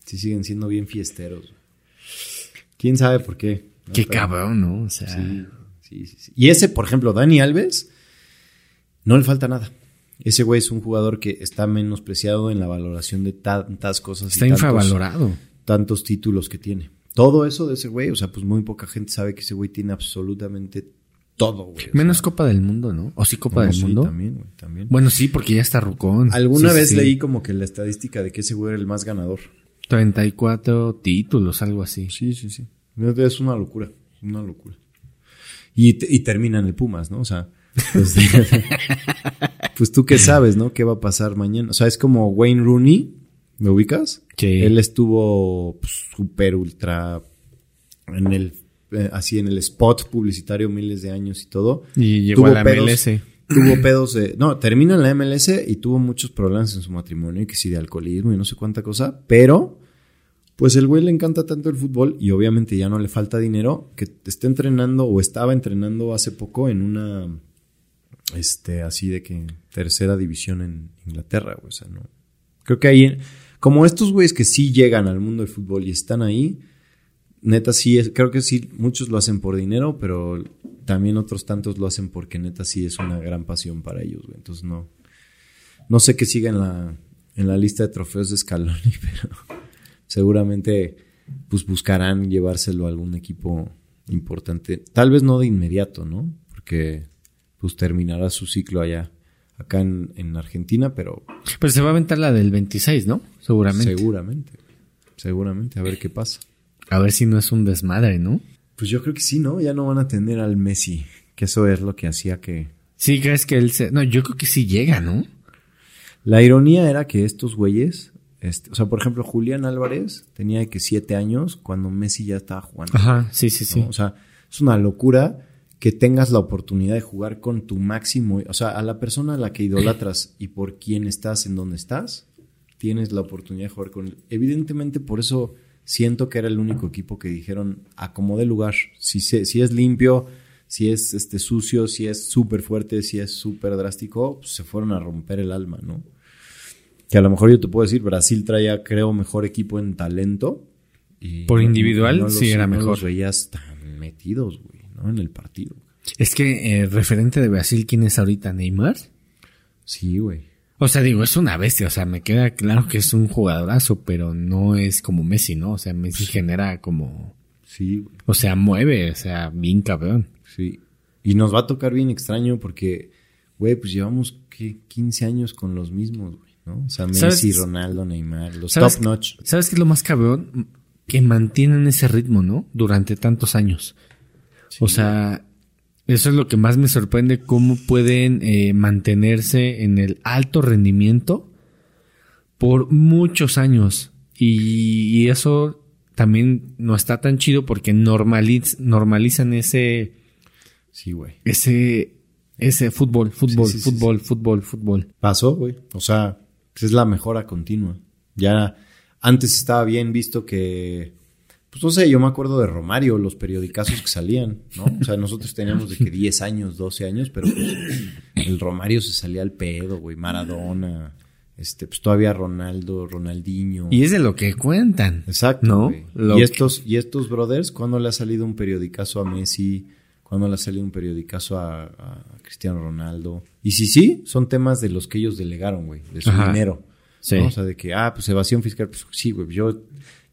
Sí siguen siendo bien fiesteros. güey. ¿Quién sabe por qué? ¿no? Qué Pero- cabrón, ¿no? O sea... Sí, sí, sí, sí. Y ese, por ejemplo, Dani Alves, no le falta nada. Ese güey es un jugador que está menospreciado en la valoración de tantas cosas. y Está tantos- infravalorado. Tantos títulos que tiene. Todo eso de ese güey, o sea, pues muy poca gente sabe que ese güey tiene absolutamente todo, güey. Menos sea, Copa del Mundo, ¿no? ¿O sí Copa no, del sí, Mundo? También, güey, también. Bueno, sí, porque ya está Rucón. Alguna Sí, vez sí. leí como que la estadística de que ese güey era el más ganador. 34 títulos, algo así. Sí, sí, sí. Es una locura, una locura. Y, y termina en el Pumas, ¿no? O sea, pues, pues tú qué sabes, ¿no? ¿Qué va a pasar mañana? O sea, es como Wayne Rooney, ¿me ubicas? Sí. Él estuvo pues, súper ultra en el, eh, así en el spot publicitario miles de años y todo. Y llegó Tuvo a la pedos. MLS. Tuvo pedos de... No, termina en la MLS y tuvo muchos problemas en su matrimonio, que sí de alcoholismo y no sé cuánta cosa, pero pues el güey le encanta tanto el fútbol y obviamente ya no le falta dinero, que está entrenando o estaba entrenando hace poco en una, este, así de que tercera división en Inglaterra, güey, o sea, no. Creo que ahí, como estos güeyes que sí llegan al mundo del fútbol y están ahí, neta sí, es, creo que sí, muchos lo hacen por dinero, pero también otros tantos lo hacen porque neta sí es una gran pasión para ellos, güey. Entonces no, no sé qué siga en la, en la lista de trofeos de Scaloni, pero seguramente pues buscarán llevárselo a algún equipo importante. Tal vez no de inmediato, ¿no? Porque pues terminará su ciclo allá, acá en, en Argentina, pero Pero se va a aventar la del 26, ¿no? Seguramente. seguramente, seguramente, a ver qué pasa. A ver si no es un desmadre, ¿no? Pues yo creo que sí, ¿no? Ya no van a tener al Messi, que eso es lo que hacía que... Sí, crees que él se... No, yo creo que sí llega, ¿no? La ironía era que estos güeyes, este, o sea, por ejemplo, Julián Álvarez tenía que siete años cuando Messi ya estaba jugando. Ajá, sí, sí, sí. O sea, es una locura que tengas la oportunidad de jugar con tu máximo, o sea, a la persona a la que idolatras y por quién estás en donde estás, tienes la oportunidad de jugar con él. Evidentemente, por eso siento que era el único equipo que dijeron acomode lugar. Si, se- si es limpio, si es este sucio, si es súper fuerte, si es súper drástico, pues se fueron a romper el alma, ¿no? Que a lo mejor yo te puedo decir, Brasil traía, creo, mejor equipo en talento. y Por individual, los- sí, era no mejor. los veías tan metidos, güey, ¿no? En el partido. Es que eh, referente de Brasil, ¿quién es ahorita? ¿Neymar? Sí, güey. O sea, digo, es una bestia, o sea, me queda claro que es un jugadorazo, pero no es como Messi, ¿no? O sea, Messi genera como... Sí, güey. O sea, mueve, o sea, bien cabrón. Sí. Y nos va a tocar bien extraño porque, güey, pues llevamos, ¿qué? 15 años con los mismos, güey, ¿no? O sea, Messi, ¿Sabes? Ronaldo, Neymar, los ¿Sabes top notch. ¿Sabes qué es lo más cabrón? Que mantienen ese ritmo, ¿no? Durante tantos años. O sea, eso es lo que más me sorprende, cómo pueden eh, mantenerse en el alto rendimiento por muchos años. Y, y eso también no está tan chido porque normaliz- normalizan ese, Sí, güey. ese, ese fútbol, fútbol, Sí, sí, sí, fútbol, fútbol, fútbol. Pasó, güey. O sea, es la mejora continua. Ya antes estaba bien visto que, pues no sé, yo me acuerdo de Romario, los periodicazos que salían, ¿no? O sea, nosotros teníamos de que 10 años, 12 años, pero pues el Romario se salía al pedo, güey. Maradona, este, pues todavía Ronaldo, Ronaldinho. Y es de lo que cuentan. Exacto. ¿No? Lo Y estos, y estos brothers, ¿cuándo le ha salido un periodicazo a Messi? ¿Cuándo le ha salido un periodicazo a, a Cristiano Ronaldo? Y si sí, son temas de los que ellos delegaron, güey, de su Ajá. dinero. Sí. ¿no? O sea, de que, ah, pues evasión fiscal, pues sí, güey, yo,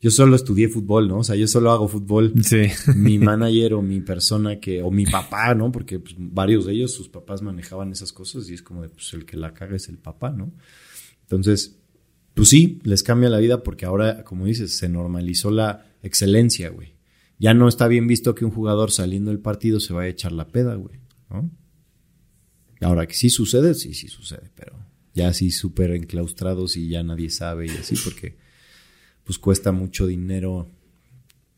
yo solo estudié fútbol, ¿no? O sea, yo solo hago fútbol. Sí. Mi manager o mi persona que, o mi papá, ¿no? Porque pues, varios de ellos, sus papás manejaban esas cosas y es como de, pues el que la caga es el papá, ¿no? Entonces, pues sí, les cambia la vida porque ahora, como dices, se normalizó la excelencia, güey. Ya no está bien visto que un jugador saliendo del partido se vaya a echar la peda, güey, ¿no? Ahora que sí sucede, sí, sí sucede, pero ya así súper enclaustrados y ya nadie sabe y así porque pues cuesta mucho dinero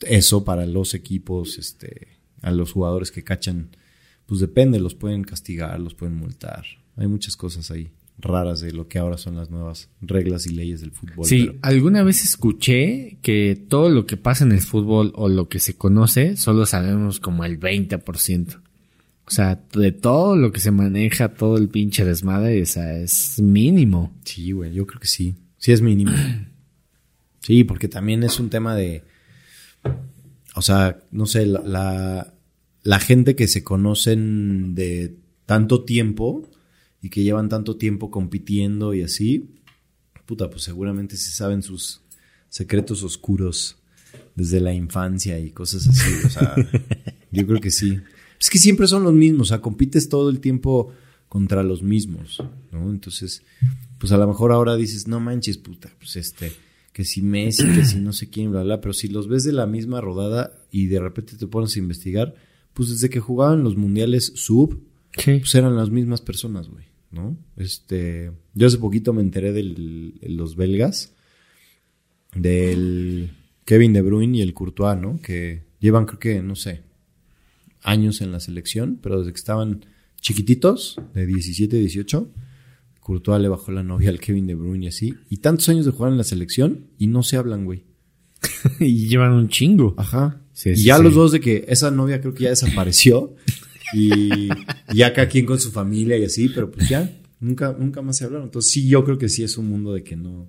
eso para los equipos, este, a los jugadores que cachan, pues depende, los pueden castigar, los pueden multar. Hay muchas cosas ahí raras de lo que ahora son las nuevas reglas y leyes del fútbol. Sí, pero- alguna vez escuché que todo lo que pasa en el fútbol o lo que se conoce, solo sabemos como el 20%. O sea, de todo lo que se maneja, todo el pinche desmadre, o sea, es mínimo. Sí, güey, yo creo que sí. Sí es mínimo. Sí, porque también es un tema de, o sea, no sé, la, la, la gente que se conocen de tanto tiempo y que llevan tanto tiempo compitiendo y así, puta, pues seguramente se saben sus secretos oscuros desde la infancia y cosas así. O sea, yo creo que sí. Es que siempre son los mismos, o sea, compites todo el tiempo contra los mismos, ¿no? Entonces, pues a lo mejor ahora dices, no manches, puta, pues este, que si Messi, que si no sé quién, bla, bla, pero si los ves de la misma rodada y de repente te pones a investigar, pues desde que jugaban los mundiales sub, Sí. pues eran las mismas personas, güey, ¿no? Este, yo hace poquito me enteré de los belgas, del Kevin De Bruyne y el Courtois, ¿no? Que llevan, creo que, no sé, años en la selección, pero desde que estaban chiquititos, de 17, 18, Courtois le bajó la novia al Kevin De Bruyne y así, y tantos años de jugar en la selección y no se hablan, güey. y llevan un chingo. Ajá. Sí, y sí, ya sí. los dos de que esa novia creo que ya desapareció y, y ya cada quien con su familia y así, pero pues ya nunca, nunca más se hablaron. Entonces sí, yo creo que sí es un mundo de que no.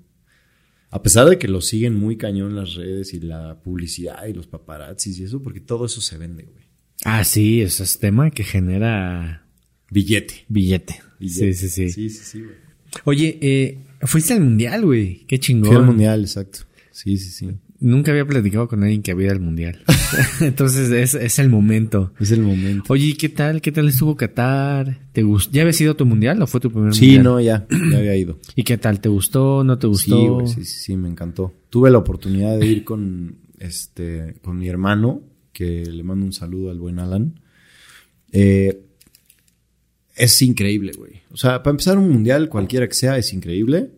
A pesar de que lo siguen muy cañón las redes y la publicidad y los paparazzis y eso, porque todo eso se vende, güey. Ah, sí, eso es tema que genera Billete. billete. Billete. Sí, sí, sí. Sí, sí, sí, güey. Oye, eh, fuiste al mundial, güey. Qué chingón. Fui al mundial, exacto. Sí, sí, sí. Nunca había platicado con alguien que había ido al mundial. Entonces es, es el momento. Es el momento. Oye, ¿y ¿qué tal? ¿Qué tal estuvo Qatar? ¿Te gustó? ¿Ya había sido tu mundial o fue tu primer Sí, mundial? no, ya, ya había ido. ¿Y qué tal? ¿Te gustó? ¿No te gustó? Sí, güey, sí, sí, sí, me encantó. Tuve la oportunidad de ir con este, con mi hermano, que le mando un saludo al buen Alan. Eh, es increíble, güey. O sea, para empezar un mundial, cualquiera que sea, es increíble.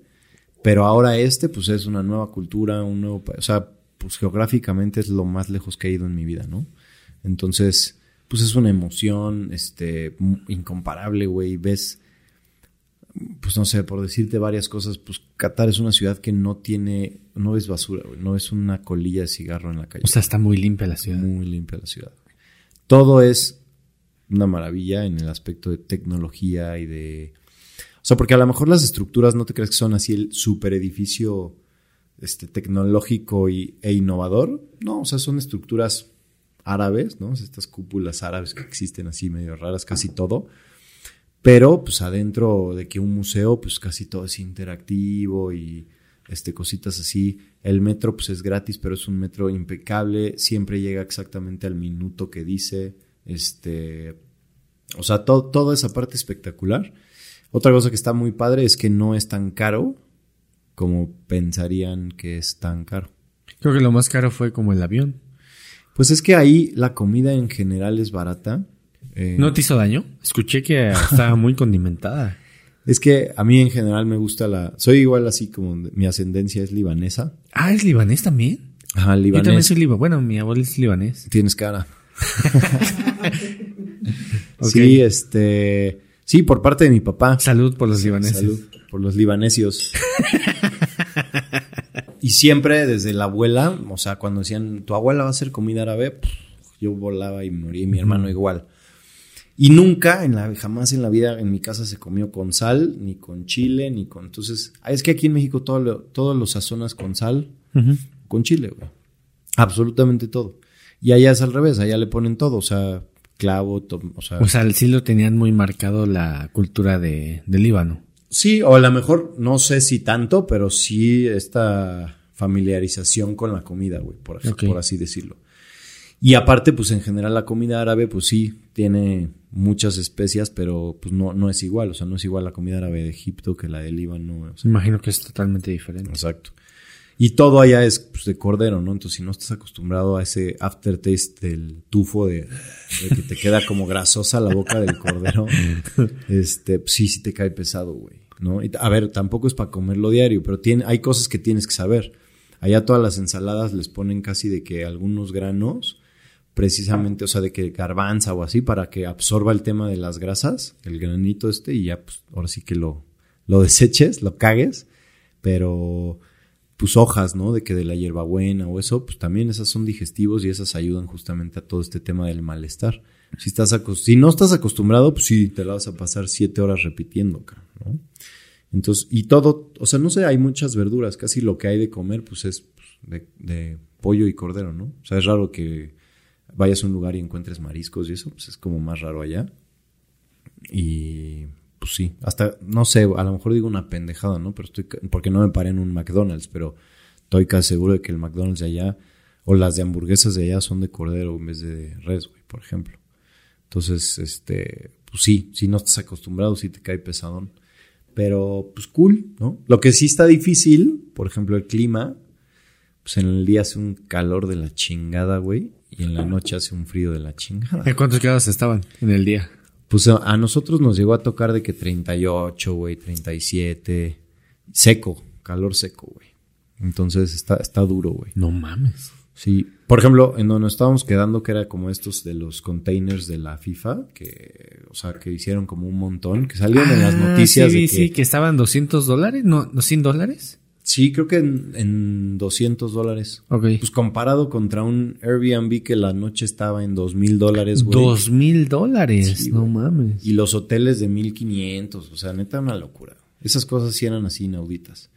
Pero ahora este, pues es una nueva cultura, un nuevo, pa- o sea, pues geográficamente es lo más lejos que he ido en mi vida, ¿no? Entonces, pues es una emoción, este, incomparable, güey. Ves, pues no sé, por decirte varias cosas, pues Qatar es una ciudad que no tiene, no ves basura, güey. No es una colilla de cigarro en la calle. O sea, está muy limpia la ciudad. muy limpia la ciudad. Todo es una maravilla en el aspecto de tecnología y de... O sea, porque a lo mejor las estructuras no te crees que son así el super edificio este, tecnológico y, e innovador. No, o sea, son estructuras árabes, ¿no? Estas cúpulas árabes que existen así medio raras, casi todo. Pero pues adentro de que un museo pues casi todo es interactivo y este cositas así. El metro pues es gratis, pero es un metro impecable, siempre llega exactamente al minuto que dice, este o sea, toda esa parte espectacular. Otra cosa que está muy padre es que no es tan caro como pensarían que es tan caro. Creo que lo más caro fue como el avión. Pues es que ahí la comida en general es barata. Eh, ¿No te hizo daño? Escuché que estaba muy condimentada. Es que a mí en general me gusta la... Soy igual así como mi ascendencia es libanesa. Ah, ¿es libanés también? Ajá, Yo también libanés. soy libanés. Bueno, mi abuelo es libanés. Tienes cara. Sí, este... Sí, por parte de mi papá. Salud por los libaneses. Salud por los libanesios. y siempre desde la abuela, o sea, cuando decían, tu abuela va a hacer comida árabe, pff, yo volaba y moría, y mi hermano igual. Y nunca, en la, jamás en la vida en mi casa se comió con sal, ni con chile, ni con... Entonces, ah, es que aquí en México todo lo, todo lo sazonas con sal, con chile, güey. Absolutamente todo. Y allá es al revés, allá le ponen todo, o sea, clavo, o sea... O sea, sí lo tenían muy marcado la cultura de, de Líbano. Sí, o a lo mejor, no sé si tanto, pero sí esta familiarización con la comida, güey, por, por así decirlo. Y aparte, pues en general la comida árabe, pues sí, tiene muchas especias, pero pues no, no es igual, o sea, no es igual la comida árabe de Egipto que la de Líbano. o sea, Imagino que es totalmente diferente. exacto. Y todo allá es pues, de cordero, ¿no? Entonces, si no estás acostumbrado a ese aftertaste del tufo de, que te queda como grasosa la boca del cordero, este, pues, sí, sí te cae pesado, güey, ¿no? Y, a ver, tampoco es para comerlo diario, pero tiene, hay cosas que tienes que saber. Allá todas las ensaladas les ponen casi de que algunos granos, precisamente, o sea, de que garbanza o así, para que absorba el tema de las grasas, el granito este, y ya, pues, ahora sí que lo, lo deseches, lo cagues, pero pues hojas, ¿no? De que de la hierbabuena o eso, pues también esas son digestivos y esas ayudan justamente a todo este tema del malestar. Si estás si no estás acostumbrado, pues sí, te la vas a pasar siete horas repitiendo, ¿no? Entonces, y todo, o sea, no sé, hay muchas verduras, casi lo que hay de comer, pues es pues, de, de pollo y cordero, ¿no? O sea, es raro que vayas a un lugar y encuentres mariscos y eso, pues es como más raro allá. Y pues sí, hasta, no sé, a lo mejor digo una pendejada, ¿no? Pero estoy, porque no me paré en un McDonald's, pero estoy casi seguro de que el McDonald's de allá, o las de hamburguesas de allá son de cordero en vez de res, güey, por ejemplo. Entonces, este, pues sí, si no estás acostumbrado, sí te cae pesadón. Pero, pues cool, ¿no? Lo que sí está difícil, por ejemplo, el clima, pues en el día hace un calor de la chingada, güey, y en la noche hace un frío de la chingada. ¿En cuántos grados estaban en el día? Pues a, a nosotros nos llegó a tocar de que 38, güey, 37. Seco, calor seco, güey. Entonces está, está duro, güey. No mames. Sí. Por ejemplo, en donde nos estábamos quedando, que era como estos de los containers de la FIFA, que, o sea, que hicieron como un montón, que salieron en las Ah, noticias sí, de que. sí, que estaban 200 dólares, no, no 100 dólares. Sí, creo que en, en 200 dólares. Ok. Pues comparado contra un Airbnb que la noche estaba en 2 mil dólares, güey. Dos mil dólares, Sí, no güey. mames. Y los hoteles de 1500, o sea, neta una locura. Esas cosas sí eran así inauditas.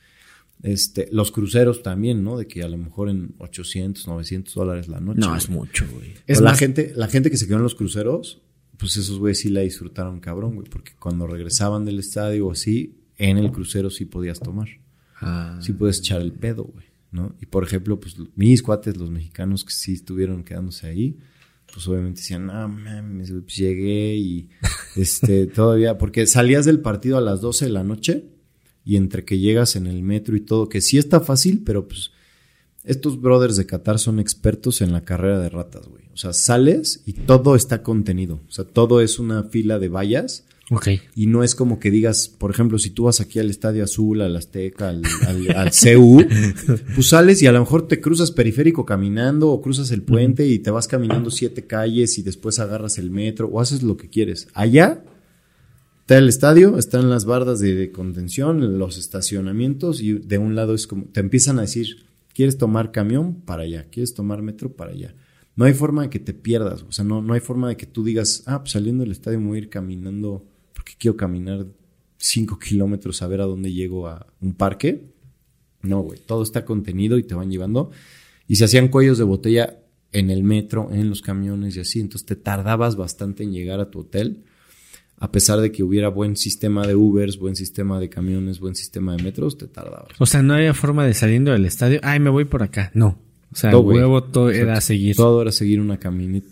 Este, los cruceros también, ¿no? De que a lo mejor en 800, 900 dólares la noche. No, güey. es mucho, güey. Es la más, gente, la gente que se quedó en los cruceros, pues esos güeyes sí la disfrutaron cabrón, güey, porque cuando regresaban del estadio o así, en el crucero sí podías tomar. Ah, Sí puedes echar el pedo, güey, ¿no? Y por ejemplo, pues mis cuates, los mexicanos que sí estuvieron quedándose ahí, pues obviamente decían, no mames, pues llegué y este, todavía, porque salías del partido a las 12 de la noche y entre que llegas en el metro y todo, que sí está fácil, pero pues estos brothers de Qatar son expertos en la carrera de ratas, güey. O sea, sales y todo está contenido. O sea, todo es una fila de vallas ok. y no es como que digas, por ejemplo, si tú vas aquí al Estadio Azul, al Azteca, al, al, al CU, pues sales y a lo mejor te cruzas periférico caminando o cruzas el puente y te vas caminando siete calles y después agarras el metro o haces lo que quieres. Allá está el estadio, están las bardas de, de contención, los estacionamientos y de un lado es como, te empiezan a decir, ¿quieres tomar camión? Para allá, ¿quieres tomar metro? Para allá. No hay forma de que te pierdas, o sea, no, no hay forma de que tú digas, ah, pues saliendo del estadio me voy a ir caminando quiero caminar cinco kilómetros a ver a dónde llego a un parque. No, güey, todo está contenido y te van llevando. Y se hacían cuellos de botella en el metro, en los camiones y así, entonces te tardabas bastante en llegar a tu hotel. a pesar de que hubiera buen sistema de Ubers, buen sistema de camiones, buen sistema de metros, te tardaba. O sea, no había forma de saliendo del estadio. Ay, me voy por acá. No. O sea, güey. huevo todo O sea, era seguir. Todo era seguir una,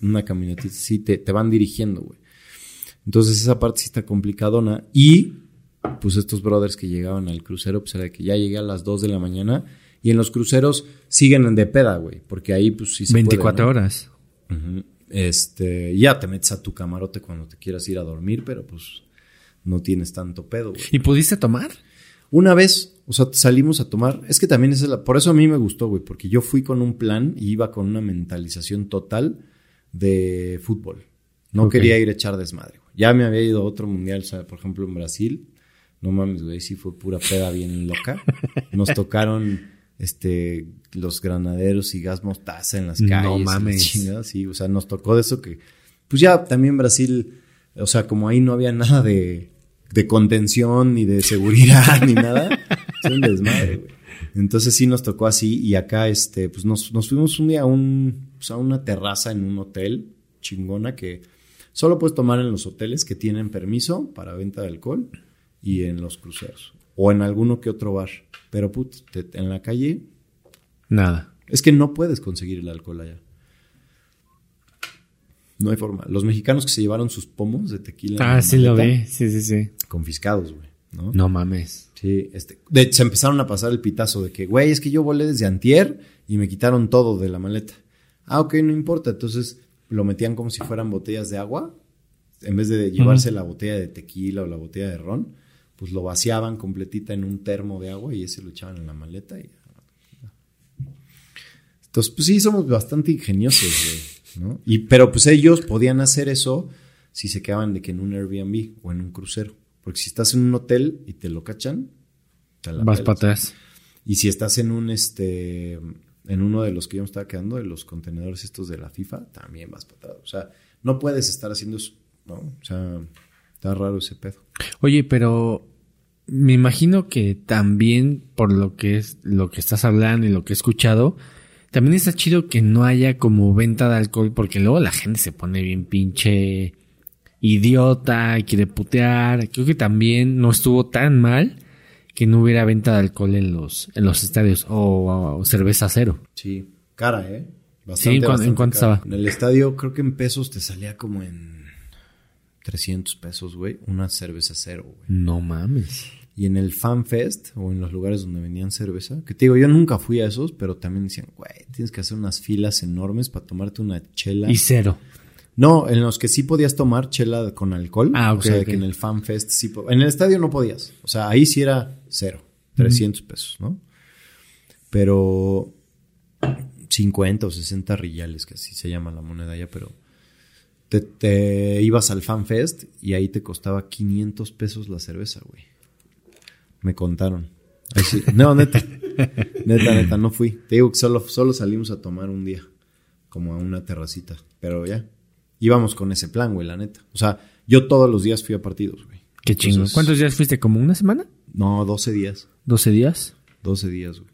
una camionetita. Sí, te, te van dirigiendo, güey. Entonces esa parte sí está complicadona. Y pues estos brothers que llegaban al crucero, pues era de que ya llegué a las 2 de la mañana. Y en los cruceros siguen de peda, güey. Porque ahí pues sí se 24 puede, ¿no? horas. Ujú. Este, ya te metes a tu camarote cuando te quieras ir a dormir, pero pues no tienes tanto pedo, güey. ¿Y pudiste tomar? Una vez, o sea, salimos a tomar. Es que también es la, por eso a mí me gustó, güey, porque yo fui con un plan y iba con una mentalización total de fútbol. No quería ir a echar desmadre, güey. Ya me había ido a otro mundial, o sea, por ejemplo, en Brasil. No mames, güey, sí fue pura peda bien loca. Nos tocaron este los granaderos y gas mostaza en las No calles. las mames. sí, o sea, nos tocó de eso que pues ya también Brasil, o sea, como ahí no había nada de, de contención ni de seguridad ni nada, es un desmadre, güey. Entonces sí nos tocó así y acá este pues nos, nos fuimos un día a un pues, a una terraza en un hotel chingona que solo puedes tomar en los hoteles que tienen permiso para venta de alcohol y en los cruceros o en alguno que otro bar, pero put, te- en la calle Nada. es que no puedes conseguir el alcohol allá. No hay forma. Los mexicanos que se llevaron sus pomos de tequila. Ah, sí lo vi. Sí, sí, sí. Confiscados, güey. ¿no? No mames. Sí, este. De se empezaron a pasar el pitazo de que, güey, es que yo volé desde Antier y me quitaron todo de la maleta. Ah, ok, no importa. Entonces lo metían como si fueran botellas de agua. En vez de llevarse la botella de tequila o la botella de ron, pues lo vaciaban completita en un termo de agua y ese lo echaban en la maleta y entonces, pues sí, somos bastante ingeniosos, güey, ¿no? Y, pero pues ellos podían hacer eso si se quedaban de que en un Airbnb o en un crucero. Porque si estás en un hotel y te lo cachan, te la Vas pelas. para atrás. Y si estás en un, este, en uno de los que yo me estaba quedando, de los contenedores estos de la FIFA, también vas atrás. O sea, no puedes estar haciendo eso, ¿no? O sea, está raro ese pedo. Oye, pero me imagino que también por lo que es lo que estás hablando y lo que he escuchado, también está chido que no haya como venta de alcohol porque luego la gente se pone bien pinche idiota, quiere putear. Creo que también no estuvo tan mal que no hubiera venta de alcohol en los en los estadios o, o cerveza cero. Sí, cara, ¿eh? Sí, ¿en en cuánto cara. estaba? En el estadio, creo que en pesos te salía como en 300 pesos, güey. Una cerveza cero, güey. No mames. Y en el Fan Fest, o en los lugares donde vendían cerveza, que te digo, yo nunca fui a esos, pero también decían, güey, tienes que hacer unas filas enormes para tomarte una chela. Y cero. No, en los que sí podías tomar chela con alcohol. Ah, ok, O sea, que en el Fan Fest sí. En el estadio no podías. O sea, ahí sí era cero. 300 pesos, ¿no? Pero 50 o 60 riyales, que así se llama la moneda ya, pero te, te ibas al Fan Fest y ahí te costaba 500 pesos la cerveza, güey. Me contaron. Sí. No, neta. Neta, neta, no fui. Te digo que solo, solo salimos a tomar un día. Como a una terracita. Pero ya. Íbamos con ese plan, güey, la neta. O sea, yo todos los días fui a partidos, güey. Qué chingo. Entonces- ¿Cuántos días fuiste? ¿Como una semana? No, 12 días. ¿12 días? 12 días, güey.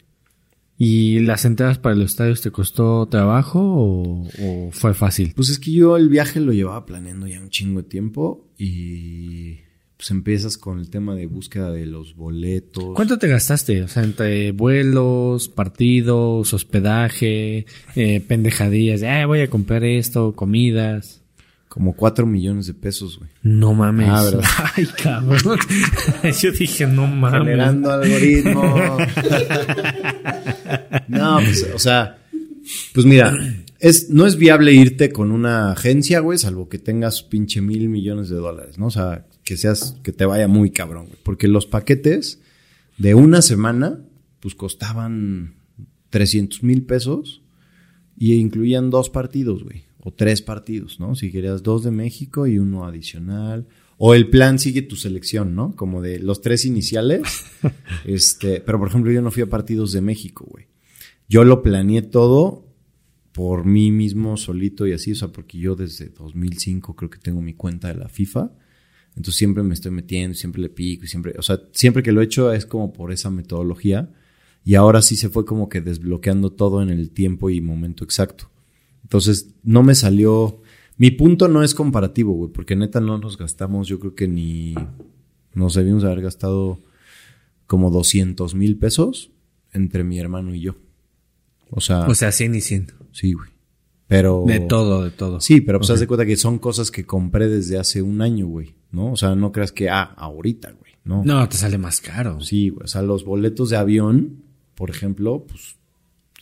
¿Y las entradas para los estadios te costó trabajo o, o fue fácil? Pues es que yo el viaje lo llevaba planeando ya un chingo de tiempo y pues empiezas con el tema de búsqueda de los boletos. ¿Cuánto te gastaste? O sea, entre vuelos, partidos, hospedaje, eh, pendejadillas, de, "Ay, voy a comprar esto, comidas. Como 4 millones de pesos, güey. No mames. Ah, ¿verdad? Ay, cabrón. Yo dije, no mames. Generando algoritmo. no, pues, o sea, pues mira, es, no es viable irte con una agencia, güey, salvo que tengas pinche mil millones de dólares, ¿no? O sea, que seas, que te vaya muy cabrón, güey. Porque los paquetes de una semana, pues costaban 300 mil pesos y incluían dos partidos, güey. O tres partidos, ¿no? Si querías dos de México y uno adicional. O el plan sigue tu selección, ¿no? Como de los tres iniciales. este, pero por ejemplo, yo no fui a partidos de México, güey. Yo lo planeé todo por mí mismo, solito y así, o sea, porque yo desde 2005 creo que tengo mi cuenta de la FIFA. Entonces siempre me estoy metiendo, siempre le pico y siempre, o sea, siempre que lo he hecho es como por esa metodología. Y ahora sí se fue como que desbloqueando todo en el tiempo y momento exacto. Entonces no me salió, Mi punto no es comparativo, güey, porque neta no nos gastamos, yo creo que ni nos debimos haber gastado como 200 mil pesos entre mi hermano y yo. O sea, O sea, 100 y 100. sí, güey. Pero... De todo, de todo. Sí, pero pues haz de cuenta que son cosas que compré desde hace un año, güey, ¿no? O sea, no creas que, ah, ahorita, güey, ¿no? No, te sale más caro. Sí, güey. O sea, los boletos de avión, por ejemplo, pues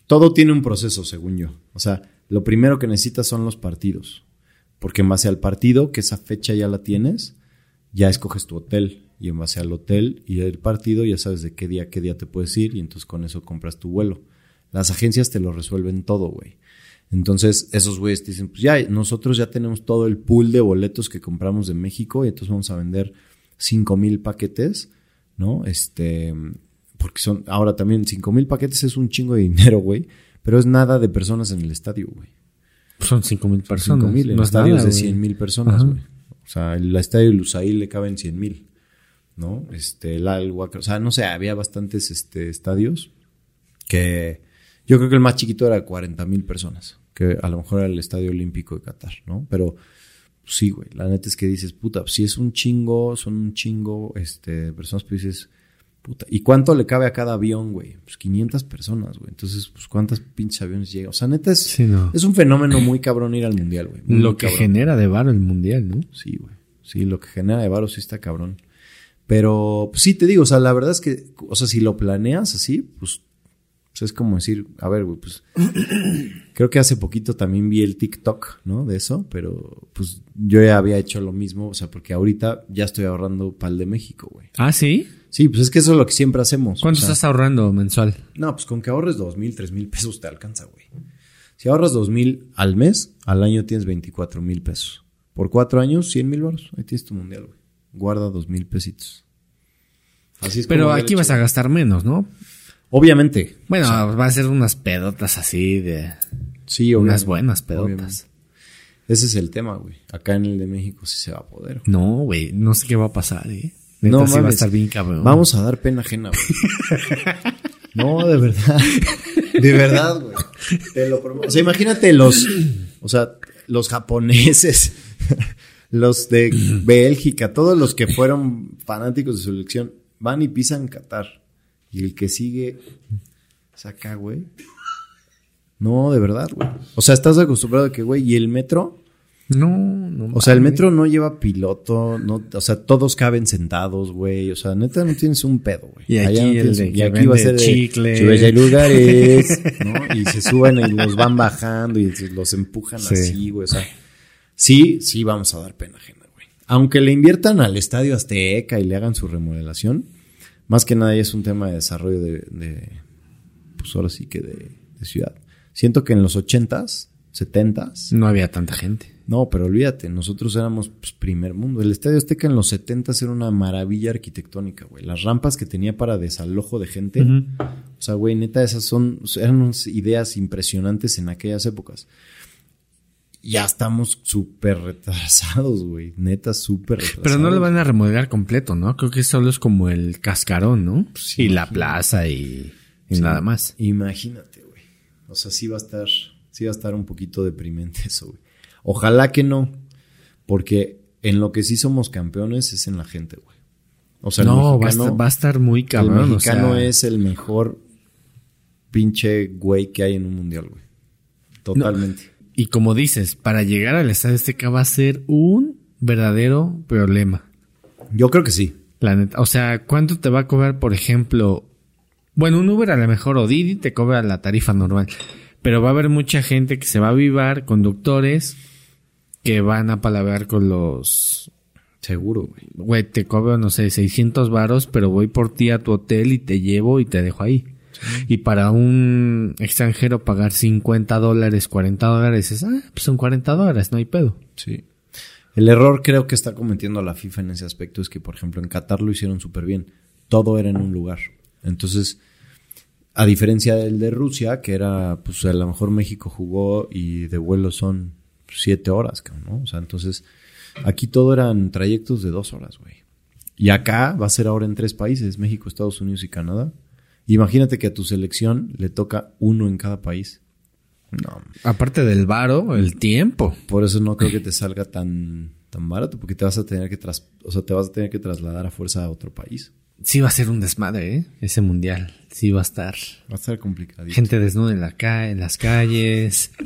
todo tiene un proceso, según yo. O sea, lo primero que necesitas son los partidos. Porque en base al partido, que esa fecha ya la tienes, ya escoges tu hotel. Y en base al hotel y el partido, ya sabes de qué día, qué día te puedes ir. Y entonces con eso compras tu vuelo. Las agencias te lo resuelven todo, güey. Entonces, esos güeyes dicen, pues ya, nosotros ya tenemos todo el pool de boletos que compramos de México y entonces vamos a vender cinco mil paquetes, ¿no? Este, porque son, ahora también cinco mil paquetes es un chingo de dinero, güey, pero es nada de personas en el estadio, güey. Son 5 mil personas. Cinco mil, en no es estadios nada, de güey. 100 mil personas, güey. O sea, el estadio de Lusail le caben 100 mil, ¿no? Este, el Al Huaca- o sea, no sé, había bastantes este, estadios que yo creo que el más chiquito era 40 mil personas, que a lo mejor era el Estadio Olímpico de Qatar, ¿no? Pero pues, sí, güey, la neta es que dices, puta, si es un chingo, son un chingo este, personas, pues dices, puta, ¿y cuánto le cabe a cada avión, güey? Pues 500 personas, güey. Entonces, pues ¿cuántas pinches aviones llegan? O sea, neta es, Sí, no. es un fenómeno muy cabrón ir al mundial, güey. Lo que cabrón. genera de varo el mundial, ¿no? Sí, güey. Sí, lo que genera de varo sí está cabrón. Pero, pues sí, te digo, o sea, la verdad es que, o sea, si lo planeas así, pues, pues es como decir, a ver, güey, pues, creo que hace poquito también vi el TikTok, ¿no? De eso, pero, pues, yo ya había hecho lo mismo, o sea, porque ahorita ya estoy ahorrando pal de México, güey. Ah, ¿sí? Sí, pues es que eso es lo que siempre hacemos. ¿Cuánto o sea, estás ahorrando mensual? No, pues con que ahorres dos mil, tres mil pesos te alcanza, güey. Si ahorras dos mil al mes, al año tienes 24 mil pesos. Por cuatro años, 100 mil baros. Ahí tienes tu mundial, güey. Guarda dos mil pesitos. Así es Pero como aquí vas a gastar menos, ¿no? Obviamente. Bueno, va a ser unas pedotas así de... Sí, unas buenas pedotas. Obviamente. Ese es el tema, güey. Acá en el de México sí se va a poder. güey. No, güey, no sé qué va a pasar, ¿eh? Neta, No sí va a estar bien cabrón. Vamos a dar pena ajena, güey. no, de verdad. De verdad, güey. Te lo prometo. O sea, imagínate los, o sea, los japoneses, los de Bélgica, todos los que fueron fanáticos de su selección, van y pisan Qatar. Y el que sigue es acá, güey. No, de verdad, güey. O sea, estás acostumbrado a que, güey, y el metro, No, no. o sea, el metro no lleva piloto, no, o sea, todos caben sentados, güey. O sea, neta no tienes un pedo, güey. Y aquí no el de y aquí va a ser de, chicle. "Súbete, hay lugares, ¿no? Y se suben y los van bajando y los empujan Sí. así, güey. O sea, sí, sí vamos a dar pena ajena, güey. Aunque le inviertan al Estadio Azteca y le hagan su remodelación, más que nada ya es un tema de desarrollo de, de pues ahora sí que de, de ciudad. Siento que en los ochentas, setentas, No había tanta gente. no, pero olvídate, nosotros éramos pues, primer mundo. El Estadio Azteca en los 70 era una maravilla arquitectónica, güey. Las rampas que tenía para desalojo de gente. O sea, güey, neta, esas son, eran unas ideas impresionantes en aquellas épocas. Ya estamos súper retrasados, güey. Neta, súper retrasados. Pero no lo van a remodelar completo, ¿no? Creo que solo es como el cascarón, ¿no? Sí, y la plaza y, y Sí. nada más. Imagínate, güey. O sea, sí va a estar, sí va a estar un poquito deprimente eso, güey. Ojalá que no, porque en lo que sí somos campeones es en la gente, güey. O sea, el no, va a, mexicano, estar, va a estar muy cabrón. el o mexicano sea, es el mejor pinche güey que hay en un mundial, güey. Totalmente. Y como dices, para llegar al Estadio Azteca va a ser un verdadero problema. Yo creo que sí. La neta. O sea, ¿cuánto te va a cobrar, por ejemplo? Bueno, un Uber a lo mejor o Didi te cobra la tarifa normal. Pero va a haber mucha gente que se va a avivar, conductores que van a palabrar con los... Seguro, güey. Güey, te cobro, no sé, 600 varos, pero voy por ti a tu hotel y te llevo y te dejo ahí. Y para un extranjero pagar 50 dólares, 40 dólares, es, ah, pues son 40 dólares, no hay pedo. Sí. El error creo que está cometiendo la FIFA en ese aspecto es que, por ejemplo, en Qatar lo hicieron súper bien. Todo era en un lugar. Entonces, a diferencia del de Rusia, que era, pues a lo mejor México jugó y de vuelo son siete horas, ¿no? O sea, entonces, aquí todo eran trayectos de dos horas, güey. Y acá va a ser ahora en tres países, México, Estados Unidos y Canadá. Imagínate que a tu selección le toca uno en cada país. No. Aparte del varo, el tiempo. Por eso no creo que te salga tan, tan barato, porque te vas a tener que tras, o sea, te vas a tener que trasladar a fuerza a otro país. Sí va a ser un desmadre, ¿eh? Ese mundial. Sí va a estar. Va a estar complicado. Gente desnuda en la ca en las calles.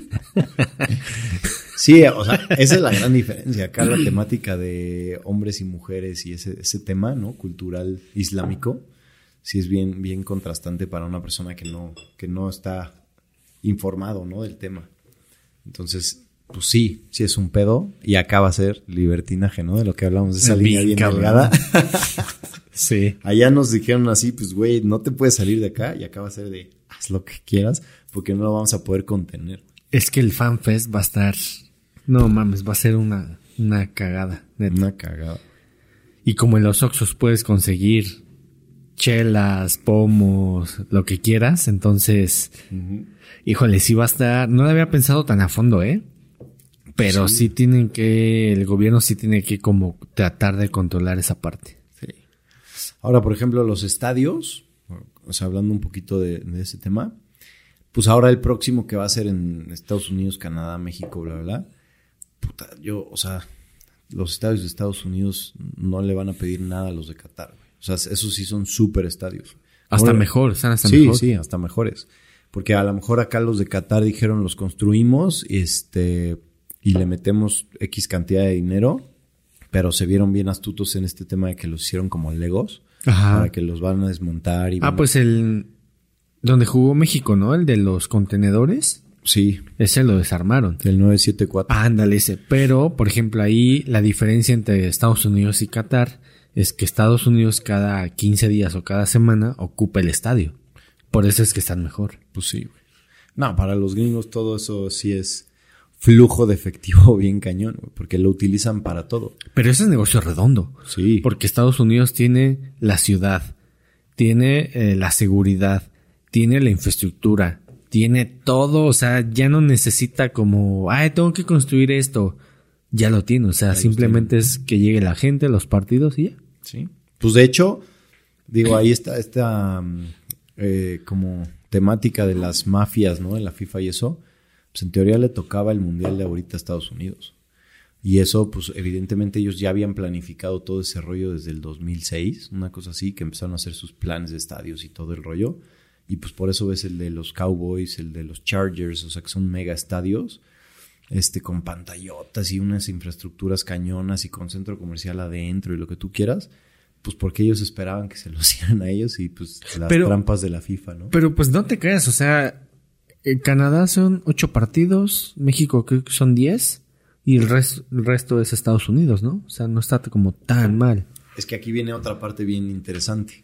Sí, o sea, esa es la gran diferencia. Acá la temática de hombres y mujeres y ese, ese tema, ¿no? Cultural islámico, sí es bien, bien contrastante para una persona que no, que no está informado, ¿no? Del tema. Entonces, pues sí, sí es un pedo. Y acá va a ser libertinaje, ¿no? De lo que hablamos, de esa Bien línea bien cabrón. delgada. Sí. Allá nos dijeron así, pues güey, no te puedes salir de acá. Y acá va a ser de, haz lo que quieras, porque no lo vamos a poder contener. Es que el FanFest va a estar. No mames, va a ser una, una cagada. neta. Una cagada. Y como en los Oxxos puedes conseguir chelas, pomos, lo que quieras, entonces, híjole, sí va a estar, no lo había pensado tan a fondo, ¿eh? Pero sí. tienen que, el gobierno sí tiene que como tratar de controlar esa parte. Sí. Ahora, por ejemplo, los estadios, o sea, hablando un poquito de, de ese tema, pues ahora el próximo que va a ser en Estados Unidos, Canadá, México, bla, bla, bla, puta, yo, o sea, los estadios de Estados Unidos no le van a pedir nada a los de Qatar. O sea, esos sí son súper estadios. Hasta Ahora- mejor, están hasta sí, mejor. sí, hasta mejores. Porque a lo mejor acá los de Qatar dijeron los construimos este, y le metemos X cantidad de dinero, pero se vieron bien astutos en este tema de que los hicieron como Legos, Ajá. para que los van a desmontar y van Ah, a- pues el, donde jugó México, ¿no? El de los contenedores, Sí, ese lo desarmaron. del 974. Ándale ese. Pero, por ejemplo, ahí la diferencia entre Estados Unidos y Qatar es que Estados Unidos cada 15 días o cada semana ocupa el estadio. Por eso es que están mejor. Pues sí, güey. No, para los gringos todo eso sí es flujo de efectivo bien cañón, güey, porque lo utilizan para todo. Pero ese es negocio redondo. Sí. Porque Estados Unidos tiene la ciudad, tiene eh, la seguridad, tiene la infraestructura, tiene todo. O sea, ya no necesita como, ay, tengo que construir esto. Ya lo tiene. O sea, simplemente es que llegue la gente, los partidos y ya. Sí. Pues de hecho, digo, ahí está esta mm, eh, como temática de las mafias, ¿no? En la FIFA y eso. Pues en teoría le tocaba el Mundial de ahorita a Estados Unidos. Y eso, pues evidentemente ellos ya habían planificado todo ese rollo desde el 2006, una cosa así, que empezaron a hacer sus planes de estadios y todo el rollo. Y pues por eso ves el de los Cowboys, el de los Chargers, o sea que son mega estadios, este, con pantallotas y unas infraestructuras cañonas y con centro comercial adentro y lo que tú quieras, pues porque ellos esperaban que se lo hicieran a ellos y pues las Pero- trampas de la FIFA, ¿no? Pero pues no te creas, o sea, en Canadá son ocho partidos, México creo que son diez y el, res- el resto es Estados Unidos, ¿no? O sea, no está como tan mal. Es que aquí viene otra parte bien interesante.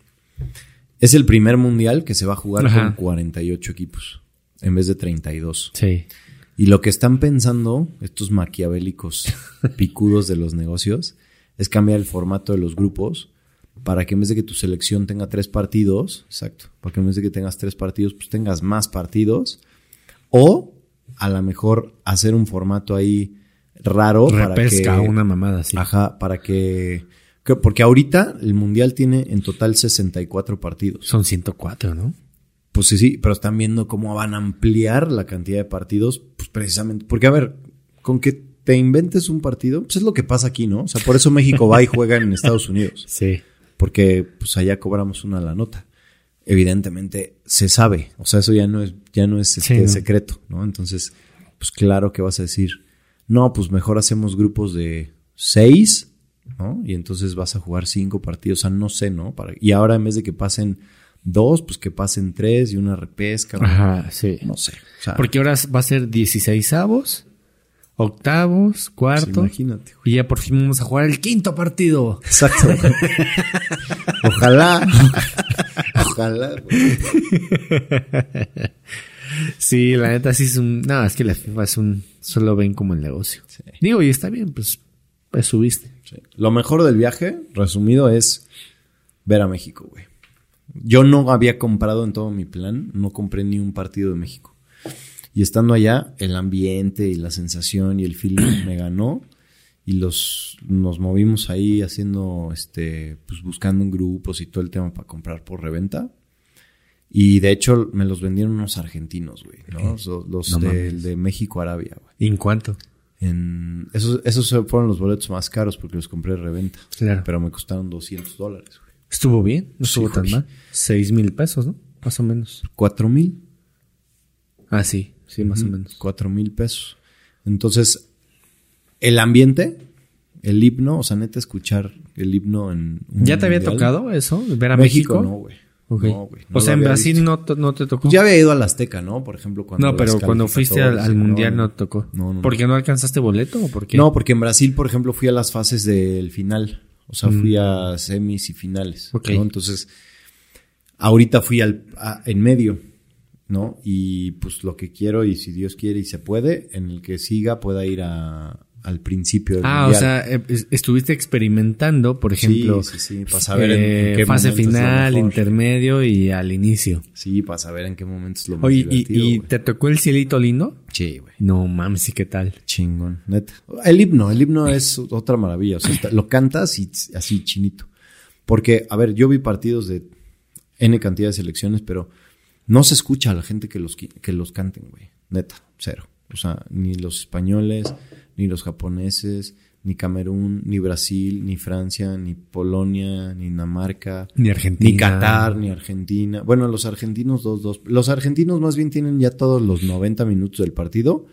Es el primer mundial que se va a jugar Ajá. con 48 equipos en vez de 32. Sí. Y lo que están pensando estos maquiavélicos picudos de los negocios es cambiar el formato de los grupos para que en vez de que tu selección tenga tres partidos, exacto, para que en vez de que tengas tres partidos, pues tengas más partidos o a lo mejor hacer un formato ahí raro para Repesca, que una mamada así. Ajá, para que, que- Porque ahorita el mundial tiene en total 64 partidos. Son 104, ¿no? Pues sí, sí, pero están viendo cómo van a ampliar la cantidad de partidos, precisamente. Porque, a ver, con que te inventes un partido, pues es lo que pasa aquí, ¿no? O sea, por eso México va y juega en Estados Unidos. Sí. Porque, pues allá cobramos una la nota. Evidentemente, se sabe. O sea, eso ya no es, ya no es este, Sí, no. secreto, ¿no? Entonces, pues claro que vas a decir, no, pues mejor hacemos grupos de seis, ¿no? Y entonces vas a jugar cinco partidos, o sea, no sé, ¿no? Para, y ahora en vez de que pasen dos, pues que pasen tres y una repesca. Ajá, sí. No sé. O sea, Porque ahora va a ser 16 avos, octavos, pues, cuartos. imagínate. güey. y ya por fin vamos a jugar el quinto partido. Exacto. Ojalá. Ojalá. güey. Sí, la neta sí es un... No, es que la FIFA es un... Solo ven como el negocio. Digo, y está bien, pues, pues subiste. Sí. Lo mejor del viaje, resumido, es ver a México, güey. Yo no había comprado en todo mi plan, no compré ni un partido de México. Y estando allá, el ambiente y la sensación y el feeling me ganó. Y los nos movimos ahí haciendo, este, pues buscando en grupos y todo el tema para comprar por reventa. Y de hecho me los vendieron unos argentinos, güey, ¿no? Los, los No de, mames. de México Arabia, güey. ¿Y en cuánto? En, esos, esos fueron los boletos más caros porque los compré de reventa. Claro. Pero me costaron 200 dólares, güey. Estuvo bien, no estuvo Sí, tan mal. Seis mil pesos, ¿no? Más o menos. ¿Cuatro mil? Ah, sí, sí, más o menos. Cuatro mil pesos. Entonces, el ambiente, el himno, o sea, neta, escuchar el himno en. un ¿Ya te había mundial. tocado eso? ¿Ver a México? México? No, güey. No, güey. No o sea, en Brasil no, te- no te tocó. Pues ya había ido al Azteca, ¿no? Por ejemplo, cuando. no, pero cuando fuiste al, al mundial no, te tocó. No, no, ¿Por qué no alcanzaste boleto o por qué? No, porque en Brasil, por ejemplo, fui a las fases del final. O sea, fui a semis y finales. Mm. Ok. ¿no? Entonces, ahorita fui al, a- en medio, ¿no? Y pues lo que quiero, y si Dios quiere y se puede, en el que siga pueda ir a, al principio del Ah, o sea, eh, es- estuviste experimentando, por ejemplo, sí, sí, para saber en eh, qué fase final, intermedio y al inicio. Sí, para saber en qué momento es lo más Oye, ¿y, te tocó el cielito lindo? Sí, güey. No mames, ¿y qué tal? Chingón, neta. El himno, el himno es otra maravilla. O sea, está- lo cantas y así chinito. Porque, a ver, yo vi partidos de N cantidad de selecciones, pero no se escucha a la gente que los, que los canten, güey. Neta, cero. O sea, ni los españoles, ni los japoneses, ni Camerún, ni Brasil, ni Francia, ni Polonia, ni Dinamarca. Ni Argentina. Ni Qatar, ni Argentina. Bueno, los argentinos dos, dos. Los argentinos más bien tienen ya todos los 90 minutos del partido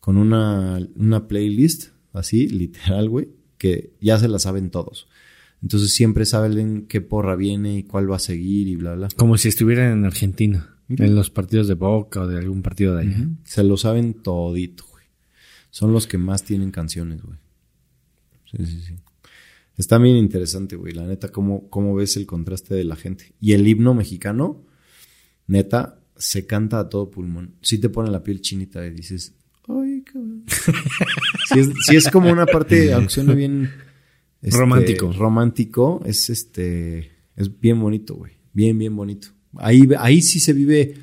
con una, una playlist, así, literal, güey, que ya se la saben todos. Entonces siempre saben qué porra viene y cuál va a seguir y bla, bla. Como si estuvieran en Argentina, en los partidos de Boca o de algún partido de allá. Se lo saben todito. Son los que más tienen canciones, güey. Sí, sí, sí. Está bien interesante, güey. La neta, cómo, cómo ves el contraste de la gente. Y el himno mexicano, neta, se canta a todo pulmón. Sí te pone la piel chinita y dices, ay, cabrón. sí, es, sí es como una parte, aunque suene bien... este, Romántico. Romántico, es este... Es bien bonito, güey. Bien, bien bonito. Ahí, ahí sí se vive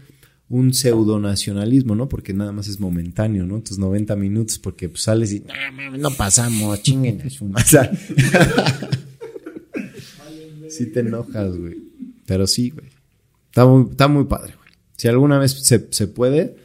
un pseudonacionalismo, ¿no? Porque nada más es momentáneo, ¿no? Tus 90 minutos, porque pues, sales y "No, no pasamos, chinguen a su madre". O sea, sí te enojas, güey. Pero sí, güey. Está muy, está muy padre, güey. Si alguna vez se, se puede,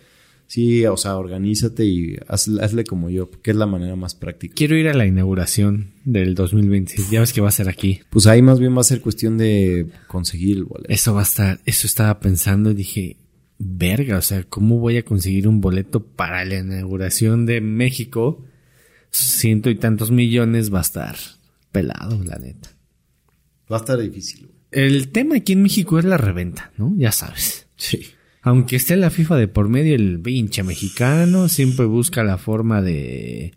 sí, o sea, organízate y hazle, hazle como yo, porque es la manera más práctica. Quiero ir a la inauguración del 2026. Ya ves que va a ser aquí. Pues ahí más bien va a ser cuestión de conseguir el boleto. Eso va a estar, eso estaba pensando y dije, verga, o sea, ¿cómo voy a conseguir un boleto para la inauguración de México? Ciento y tantos millones va a estar pelado, la neta. Va a estar difícil, güey. El tema aquí en México es la reventa, ¿no? Ya sabes. Sí. Aunque esté la FIFA de por medio, el pinche mexicano siempre busca la forma de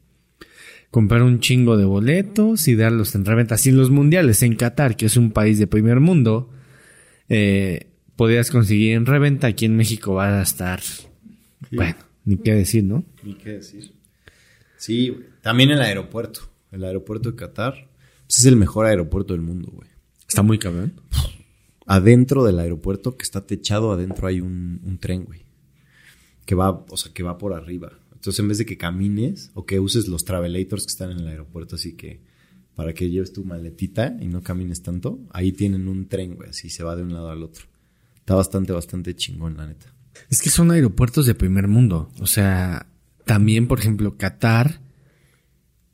comprar un chingo de boletos y darlos en reventa. Si en los mundiales en Qatar, que es un país de primer mundo, eh, podías conseguir en reventa, aquí en México va a estar, bueno, ni qué decir, ¿no? Ni qué decir. Sí, güey. También el aeropuerto. El aeropuerto de Qatar pues, es el mejor aeropuerto del mundo, güey. Está muy cabrón. Adentro del aeropuerto, que está techado, adentro hay un, un tren, güey. Que va, o sea, que va por arriba. Entonces, en vez de que camines o que uses los travelators que están en el aeropuerto, así que para que lleves tu maletita y no camines tanto, ahí tienen un tren, güey, así se va de un lado al otro. Está bastante, bastante chingón, la neta. Es que son aeropuertos de primer mundo. O sea, también, por ejemplo, Qatar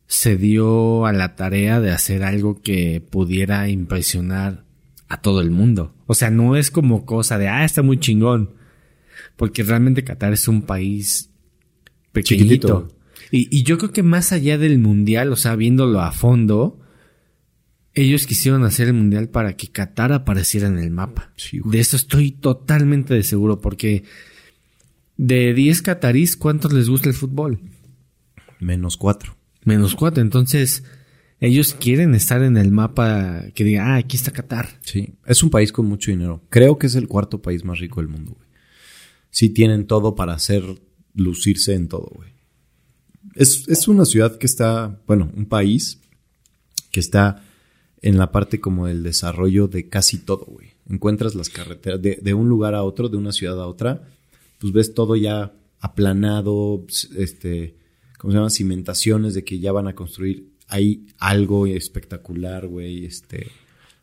se dio a la tarea de hacer algo que pudiera impresionar a todo el mundo. O sea, no es como cosa de, ah, está muy chingón. Porque realmente Qatar es un país pequeñito. Y, y yo creo que más allá del mundial, o sea, viéndolo a fondo, ellos quisieron hacer el mundial para que Qatar apareciera en el mapa. Sí, de eso estoy totalmente de seguro, porque de 10 catarís, ¿cuántos les gusta el fútbol? Menos cuatro. Menos 4. Entonces, ellos quieren estar en el mapa que diga, ah, aquí está Qatar. Sí, es un país con mucho dinero. Creo que es el cuarto país más rico del mundo, güey. Sí tienen todo para hacer, lucirse en todo, güey. Es, es una ciudad que está, bueno, un país que está en la parte como del desarrollo de casi todo, güey. Encuentras las carreteras de, de un lugar a otro, de una ciudad a otra, pues ves todo ya aplanado, este, ¿cómo se llama? Cimentaciones de que ya van a construir ahí algo espectacular, güey, este...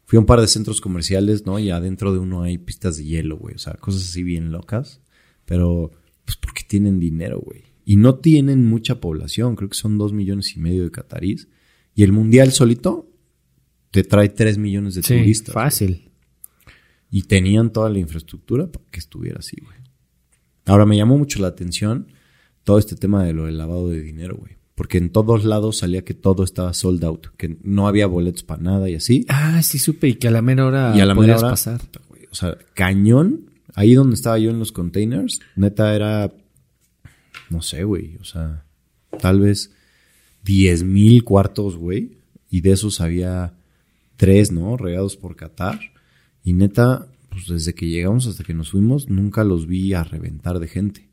Fui a un par de centros comerciales, ¿no? Y adentro de uno hay pistas de hielo, güey. O sea, cosas así bien locas. Pero, pues porque tienen dinero, güey. Y no tienen mucha población. Creo que son dos millones y medio de catarís. Y el mundial solito te trae tres millones de Sí, turistas. fácil. Y tenían toda la infraestructura para que estuviera así, güey. Ahora me llamó mucho la atención todo este tema de lo del lavado de dinero, güey. Porque en todos lados salía que todo estaba sold out, que no había boletos para nada y así. Ah, sí supe y que a la mera hora y a la mera hora, pasar. güey, o sea, cañón, ahí donde estaba yo en los containers, neta era, no sé, güey, o sea, tal vez 10 mil cuartos, güey, y de esos había tres, ¿no? Regados por Qatar. Y neta, pues desde que llegamos hasta que nos fuimos, nunca los vi a reventar de gente.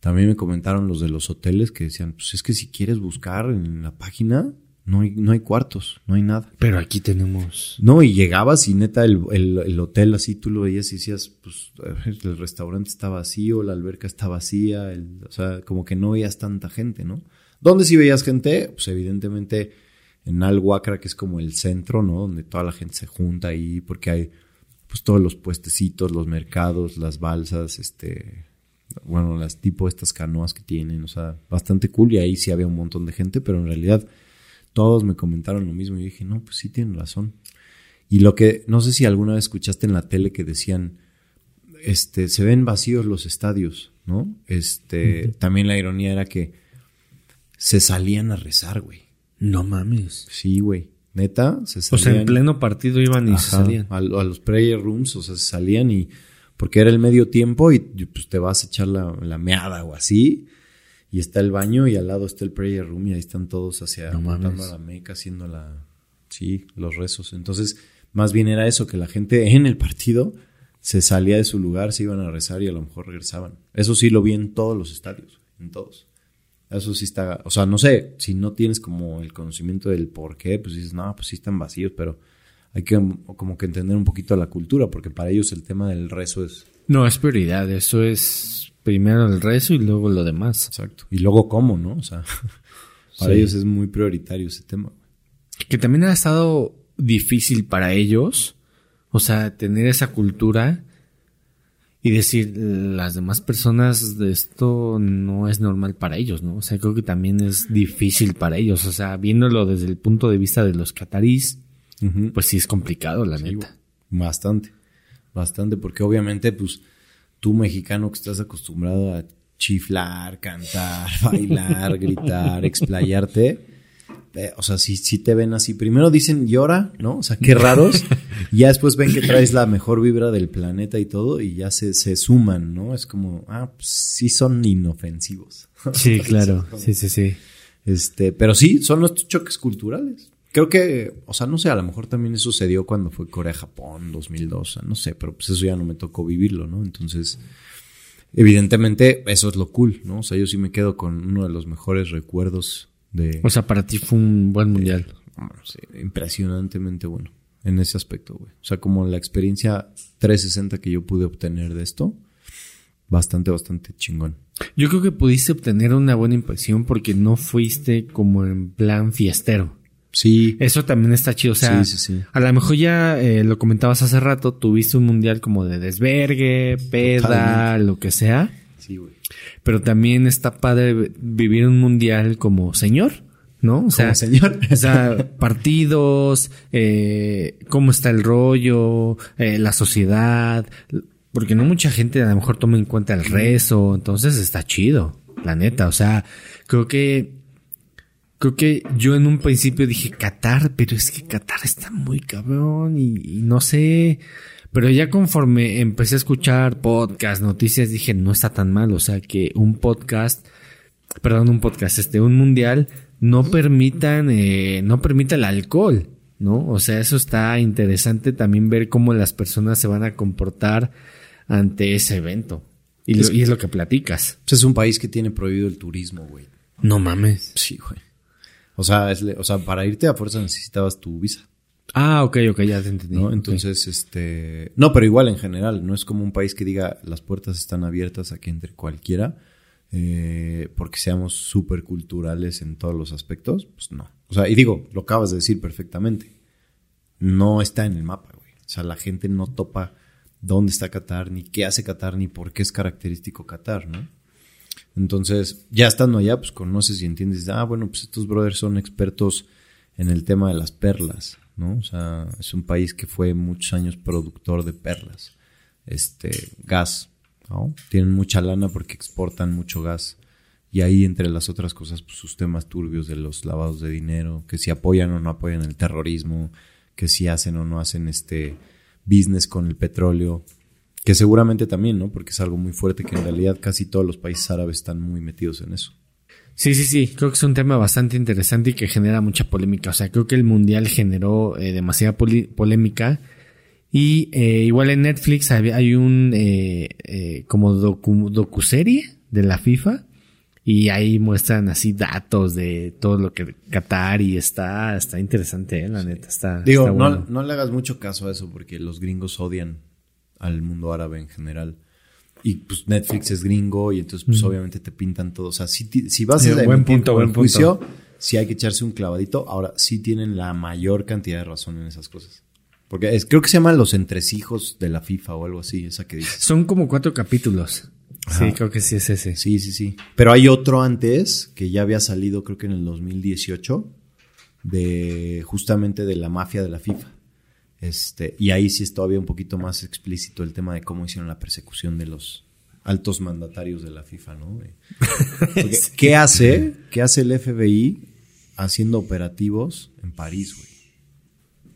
También me comentaron los de los hoteles que decían, pues es que si quieres buscar en la página, no hay, no hay cuartos, no hay nada. Pero aquí tenemos. No, y llegabas y neta el, el- el hotel así tú lo veías y decías, pues el restaurante está vacío, la alberca está vacía, el- o sea, como que no veías tanta gente, ¿no? ¿Dónde sí veías gente? Pues evidentemente en Alhuacra, que es como el centro, ¿no? Donde toda la gente se junta ahí porque hay pues todos los puestecitos, los mercados, las balsas, este, bueno, las tipo estas canoas que tienen, o sea, bastante cool y ahí sí había un montón de gente, pero en realidad todos me comentaron lo mismo y dije, no, pues sí tienen razón. Y lo que, no sé si alguna vez escuchaste en la tele que decían, este, se ven vacíos los estadios, ¿no? Este, también la ironía era que se salían a rezar, güey. No mames. Sí, güey. Neta, se O salían. sea, en pleno partido iban y se salían. A, a los prayer rooms, o sea, se salían y. Porque era el medio tiempo y pues te vas a echar la, la meada o así. Y está el baño y al lado está el prayer room y ahí están todos hacia No mames. a la meca haciendo la. Sí, los rezos. Entonces, más bien era eso, que la gente en el partido se salía de su lugar, se iban a rezar y a lo mejor regresaban. Eso sí lo vi en todos los estadios, en todos. Eso sí está, o sea, no sé, si no tienes como el conocimiento del por qué, pues dices, no, pues sí están vacíos, pero hay que como que entender un poquito la cultura, porque para ellos el tema del rezo es No, es prioridad. Eso es primero el rezo y luego lo demás. exacto. Y luego cómo, ¿no? O sea, para Sí. ellos es muy prioritario ese tema. Que también ha estado difícil para ellos. O sea, tener esa cultura y decir, las demás personas de esto no es normal para ellos, ¿no? O sea, creo que también es difícil para ellos. O sea, viéndolo desde el punto de vista de los catarís, pues sí es complicado, la neta. Bastante, bastante, porque obviamente, pues, tú mexicano que estás acostumbrado a chiflar, cantar, bailar, gritar, explayarte, eh, o sea, si, si te ven así, primero dicen llora, ¿no? O sea, qué raros, y ya después ven que traes la mejor vibra del planeta y todo, y ya se, se suman, ¿no? Es como, ah, pues sí son inofensivos. Sí, claro. Sí, sí, sí. Este, pero sí, son nuestros choques culturales. Creo que, o sea, no sé, a lo mejor también eso sucedió cuando fue Corea-Japón 2002, o sea, no sé, pero pues eso ya no me tocó vivirlo, ¿no? Entonces, evidentemente, eso es lo cool, ¿no? O sea, yo sí me quedo con uno de los mejores recuerdos de... O sea, para ti fue un buen mundial. sé, impresionantemente bueno en ese aspecto, güey. O sea, como la experiencia 360 que yo pude obtener de esto, bastante, bastante chingón. Yo creo que pudiste obtener una buena impresión porque no fuiste como en plan fiestero. Sí, Eso también está chido. O sea, Sí, sí, sí. a lo mejor ya eh, lo comentabas hace rato, tuviste un mundial como de desvergue, peda, Totalmente. lo que sea. Sí, güey. Pero también está padre vivir un mundial como señor, ¿no? O sea, señor. o sea, partidos, eh, cómo está el rollo, eh, la sociedad. Porque no mucha gente a lo mejor toma en cuenta el rezo. Entonces está chido, la neta. O sea, creo que Creo que yo en un principio dije Qatar, pero es que Qatar está muy cabrón y, y no sé. Pero ya conforme empecé a escuchar podcast, noticias, dije, no está tan mal. O sea, que un podcast, perdón, un podcast, este, un mundial, no permitan, eh, no permita el alcohol, ¿no? O sea, eso está interesante también ver cómo las personas se van a comportar ante ese evento. Y, lo- Es- y es lo que platicas. Es un país que tiene prohibido el turismo, güey. No mames. Sí, güey. O sea, es o sea, para irte a fuerza necesitabas tu visa, Ah, ok, ok, ya te entendí. ¿no? Entonces, este... No, pero igual en general, no es como un país que diga las puertas están abiertas a que entre cualquiera, eh, porque seamos súper culturales en todos los aspectos, pues no. O sea, y digo, lo acabas de decir perfectamente. No está en el mapa, güey. O sea, la gente no topa dónde está Qatar, ni qué hace Qatar, ni por qué es característico Qatar, ¿no? Entonces, ya estando allá, pues conoces y entiendes, ah, bueno, pues estos brothers son expertos en el tema de las perlas, ¿no? O sea, es un país que fue muchos años productor de perlas, este, gas. Tienen mucha lana porque exportan mucho gas. Y ahí, entre las otras cosas, pues sus temas turbios de los lavados de dinero, que si apoyan o no apoyan el terrorismo, que si hacen o no hacen este business con el petróleo, que seguramente también, ¿no? Porque es algo muy fuerte que en realidad casi todos los países árabes están muy metidos en eso. Sí, sí, sí, creo que es un tema bastante interesante y que genera mucha polémica. O sea, creo que el Mundial generó eh, demasiada polémica. Y eh, igual en Netflix hay, hay un eh, eh, como docu, docuserie de la FIFA y ahí muestran así datos de todo lo que Qatar y está, está interesante, eh, la neta, está, Digo, está no, no le hagas mucho caso a eso porque los gringos odian al mundo árabe en general. Y pues Netflix es gringo y entonces pues obviamente te pintan todo. O sea, si, si vas Sí, a buen punto, buen juicio, sí hay que echarse un clavadito. Ahora, sí tienen la mayor cantidad de razón en esas cosas. Porque es, creo que se llaman los entresijos de la FIFA o algo así, esa que dices. Son como cuatro capítulos. Sí, creo que sí es ese. Sí, sí, sí. Pero hay otro antes que ya había salido, creo que en el 2018, de justamente de la mafia de la FIFA. Este, y ahí sí es todavía un poquito más explícito el tema de cómo hicieron la persecución de los altos mandatarios de la FIFA, ¿no? ¿Qué hace? ¿Qué hace el FBI haciendo operativos en París, güey?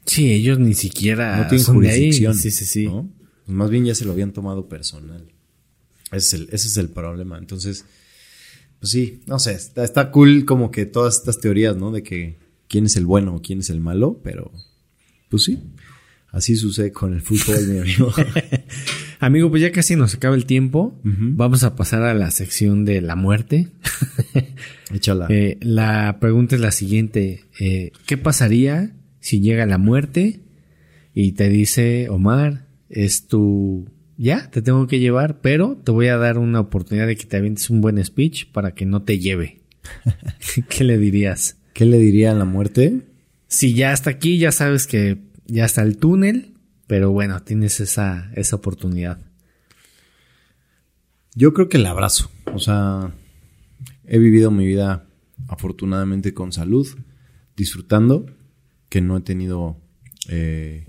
Sí, ellos ni siquiera No tienen son de ahí. jurisdicción. Sí, sí, sí. ¿no? Pues más bien ya se lo habían tomado personal. Ese es el, ese es el problema. Entonces, pues sí, no sé, está, está cool como que todas estas teorías, ¿no? De que quién es el bueno o quién es el malo, pero pues sí, así sucede con el fútbol, mi amigo. Amigo, pues ya casi nos acaba el tiempo. Vamos a pasar a la sección de la muerte. Échala. Eh, la pregunta es la siguiente. eh, ¿Qué pasaría si llega la muerte y te dice, Omar, es tu... Ya, te tengo que llevar, pero te voy a dar una oportunidad de que te avientes un buen speech para que no te lleve. ¿Qué le dirías? ¿Qué le diría a la muerte? Si ya está aquí, ya sabes que ya está el túnel, pero bueno, tienes esa, esa oportunidad. Yo creo que el abrazo. O sea, he vivido mi vida afortunadamente con salud, disfrutando, que no he tenido eh,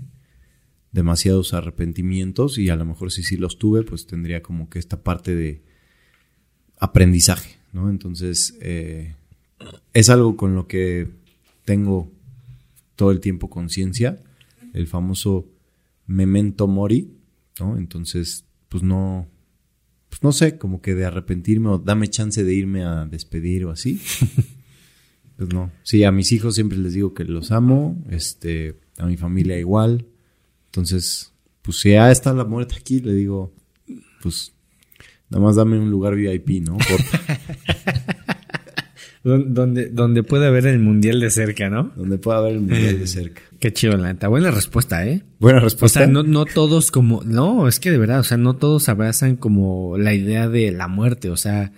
demasiados arrepentimientos y a lo mejor si sí los tuve, pues tendría como que esta parte de aprendizaje, ¿no? Entonces, eh, es algo con lo que tengo todo el tiempo conciencia, el famoso memento mori, ¿no? Entonces, pues no, pues no sé, como que de arrepentirme o dame chance de irme a despedir o así. pues no. Sí, a mis hijos siempre les digo que los amo, este, a mi familia igual. Entonces, pues si ya está la muerte aquí, le digo, pues nada más dame un lugar VIP, ¿no? Por- Donde, donde puede haber el mundial de cerca, ¿no? donde pueda ver el mundial de cerca. Qué chido, la neta. Buena respuesta, ¿eh? Buena O respuesta. sea, no, no todos como... No, es que de verdad, o sea, no todos abrazan como la idea de la muerte. O sea,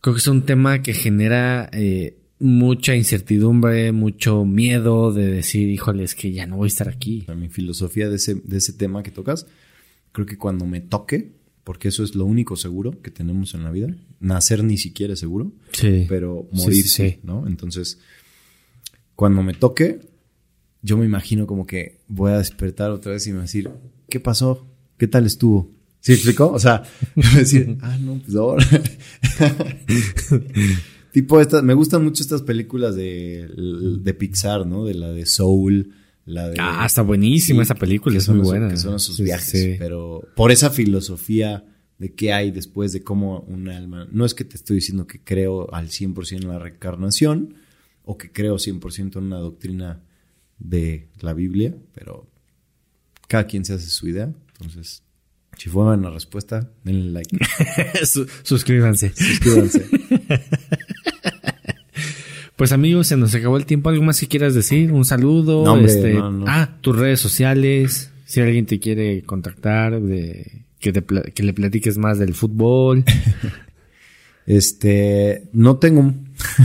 creo que es un tema que genera eh, mucha incertidumbre, mucho miedo de decir, híjole, es que ya no voy a estar aquí. mi filosofía de ese, de ese tema que tocas, creo que cuando me toque, porque eso es lo único seguro que tenemos en la vida, nacer ni siquiera es seguro, Sí. pero morir sí, sí, sí. ¿no? Entonces, cuando me toque, yo me imagino como que voy a despertar otra vez y me voy a decir, ¿qué pasó? ¿Qué tal estuvo? ¿Sí explicó? O sea, decir, ah, no, pues ahora. tipo estas, me gustan mucho estas películas de, de Pixar, ¿no? De la de Soul, la de... Ah, está buenísima esa película, es muy buena. Que son Sí, viajes, sí. pero por esa filosofía de qué hay después de cómo un alma... No es que te estoy diciendo que creo al 100% en la reencarnación o que creo 100% en una doctrina de la Biblia, pero cada quien se hace su idea. Entonces, si fue una respuesta, denle like. Su- suscríbanse. Suscríbanse. Pues amigos, se nos acabó el tiempo. ¿Algo más que quieras decir? Un saludo. No, hombre, este, no, no. Ah, tus redes sociales. Si alguien te quiere contactar, de, que, te que le platiques más del fútbol. Este, no tengo,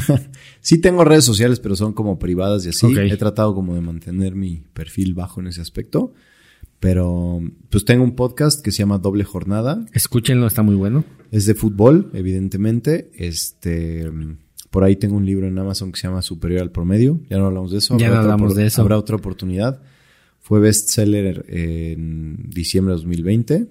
sí tengo redes sociales, pero son como privadas y así. He tratado como de mantener mi perfil bajo en ese aspecto. Pero pues tengo un podcast que se llama Doble Jornada. Escúchenlo, está muy bueno. Es de fútbol, evidentemente. Este, por ahí tengo un libro en Amazon que se llama Superior al Promedio. Ya no hablamos de eso. Ya Habrá no otra hablamos de eso. Habrá otra oportunidad. Fue bestseller en diciembre de 2020.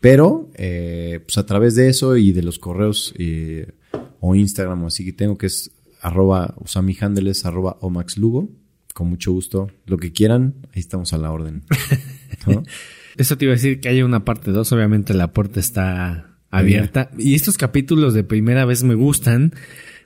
Pero, eh, pues a través de eso y de los correos eh, o Instagram o así que tengo, que es arroba, o sea, mi handle es arroba omaxlugo. Con mucho gusto. Lo que quieran, ahí estamos a la orden. ¿No? Eso te iba a decir que haya una parte 2. Obviamente la puerta está abierta. Y estos capítulos de primera vez me gustan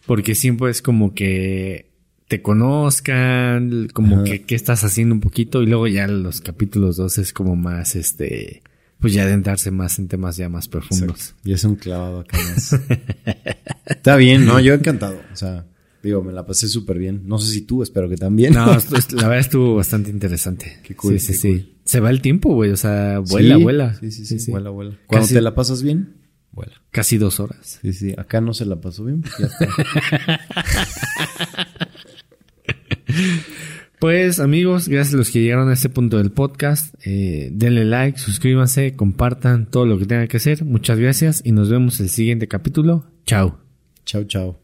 porque siempre es como que te conozcan, como Ajá. que qué estás haciendo un poquito y luego ya los capítulos 2 es como más este pues ya adentrarse más en temas ya más profundos. Y es un clavado acá más. Está bien, ¿no? Yo encantado. O sea, digo, me la pasé súper bien. No sé si tú, espero que también. No, la verdad estuvo bastante interesante. Qué cool, Sí, sí, qué sí. cool. Se va el tiempo, güey. O sea, vuela, Sí, vuela. Sí, sí, sí, Vuela, vuela. Cuando Casi- te la pasas bien, vuela. Casi dos horas. Sí, sí. Acá no se la pasó bien. pues Ya está. Pues amigos, gracias a los que llegaron a este punto del podcast. Eh, denle like, suscríbanse, compartan todo lo que tengan que hacer. Muchas gracias y nos vemos en el siguiente capítulo. Chao. chao, chao.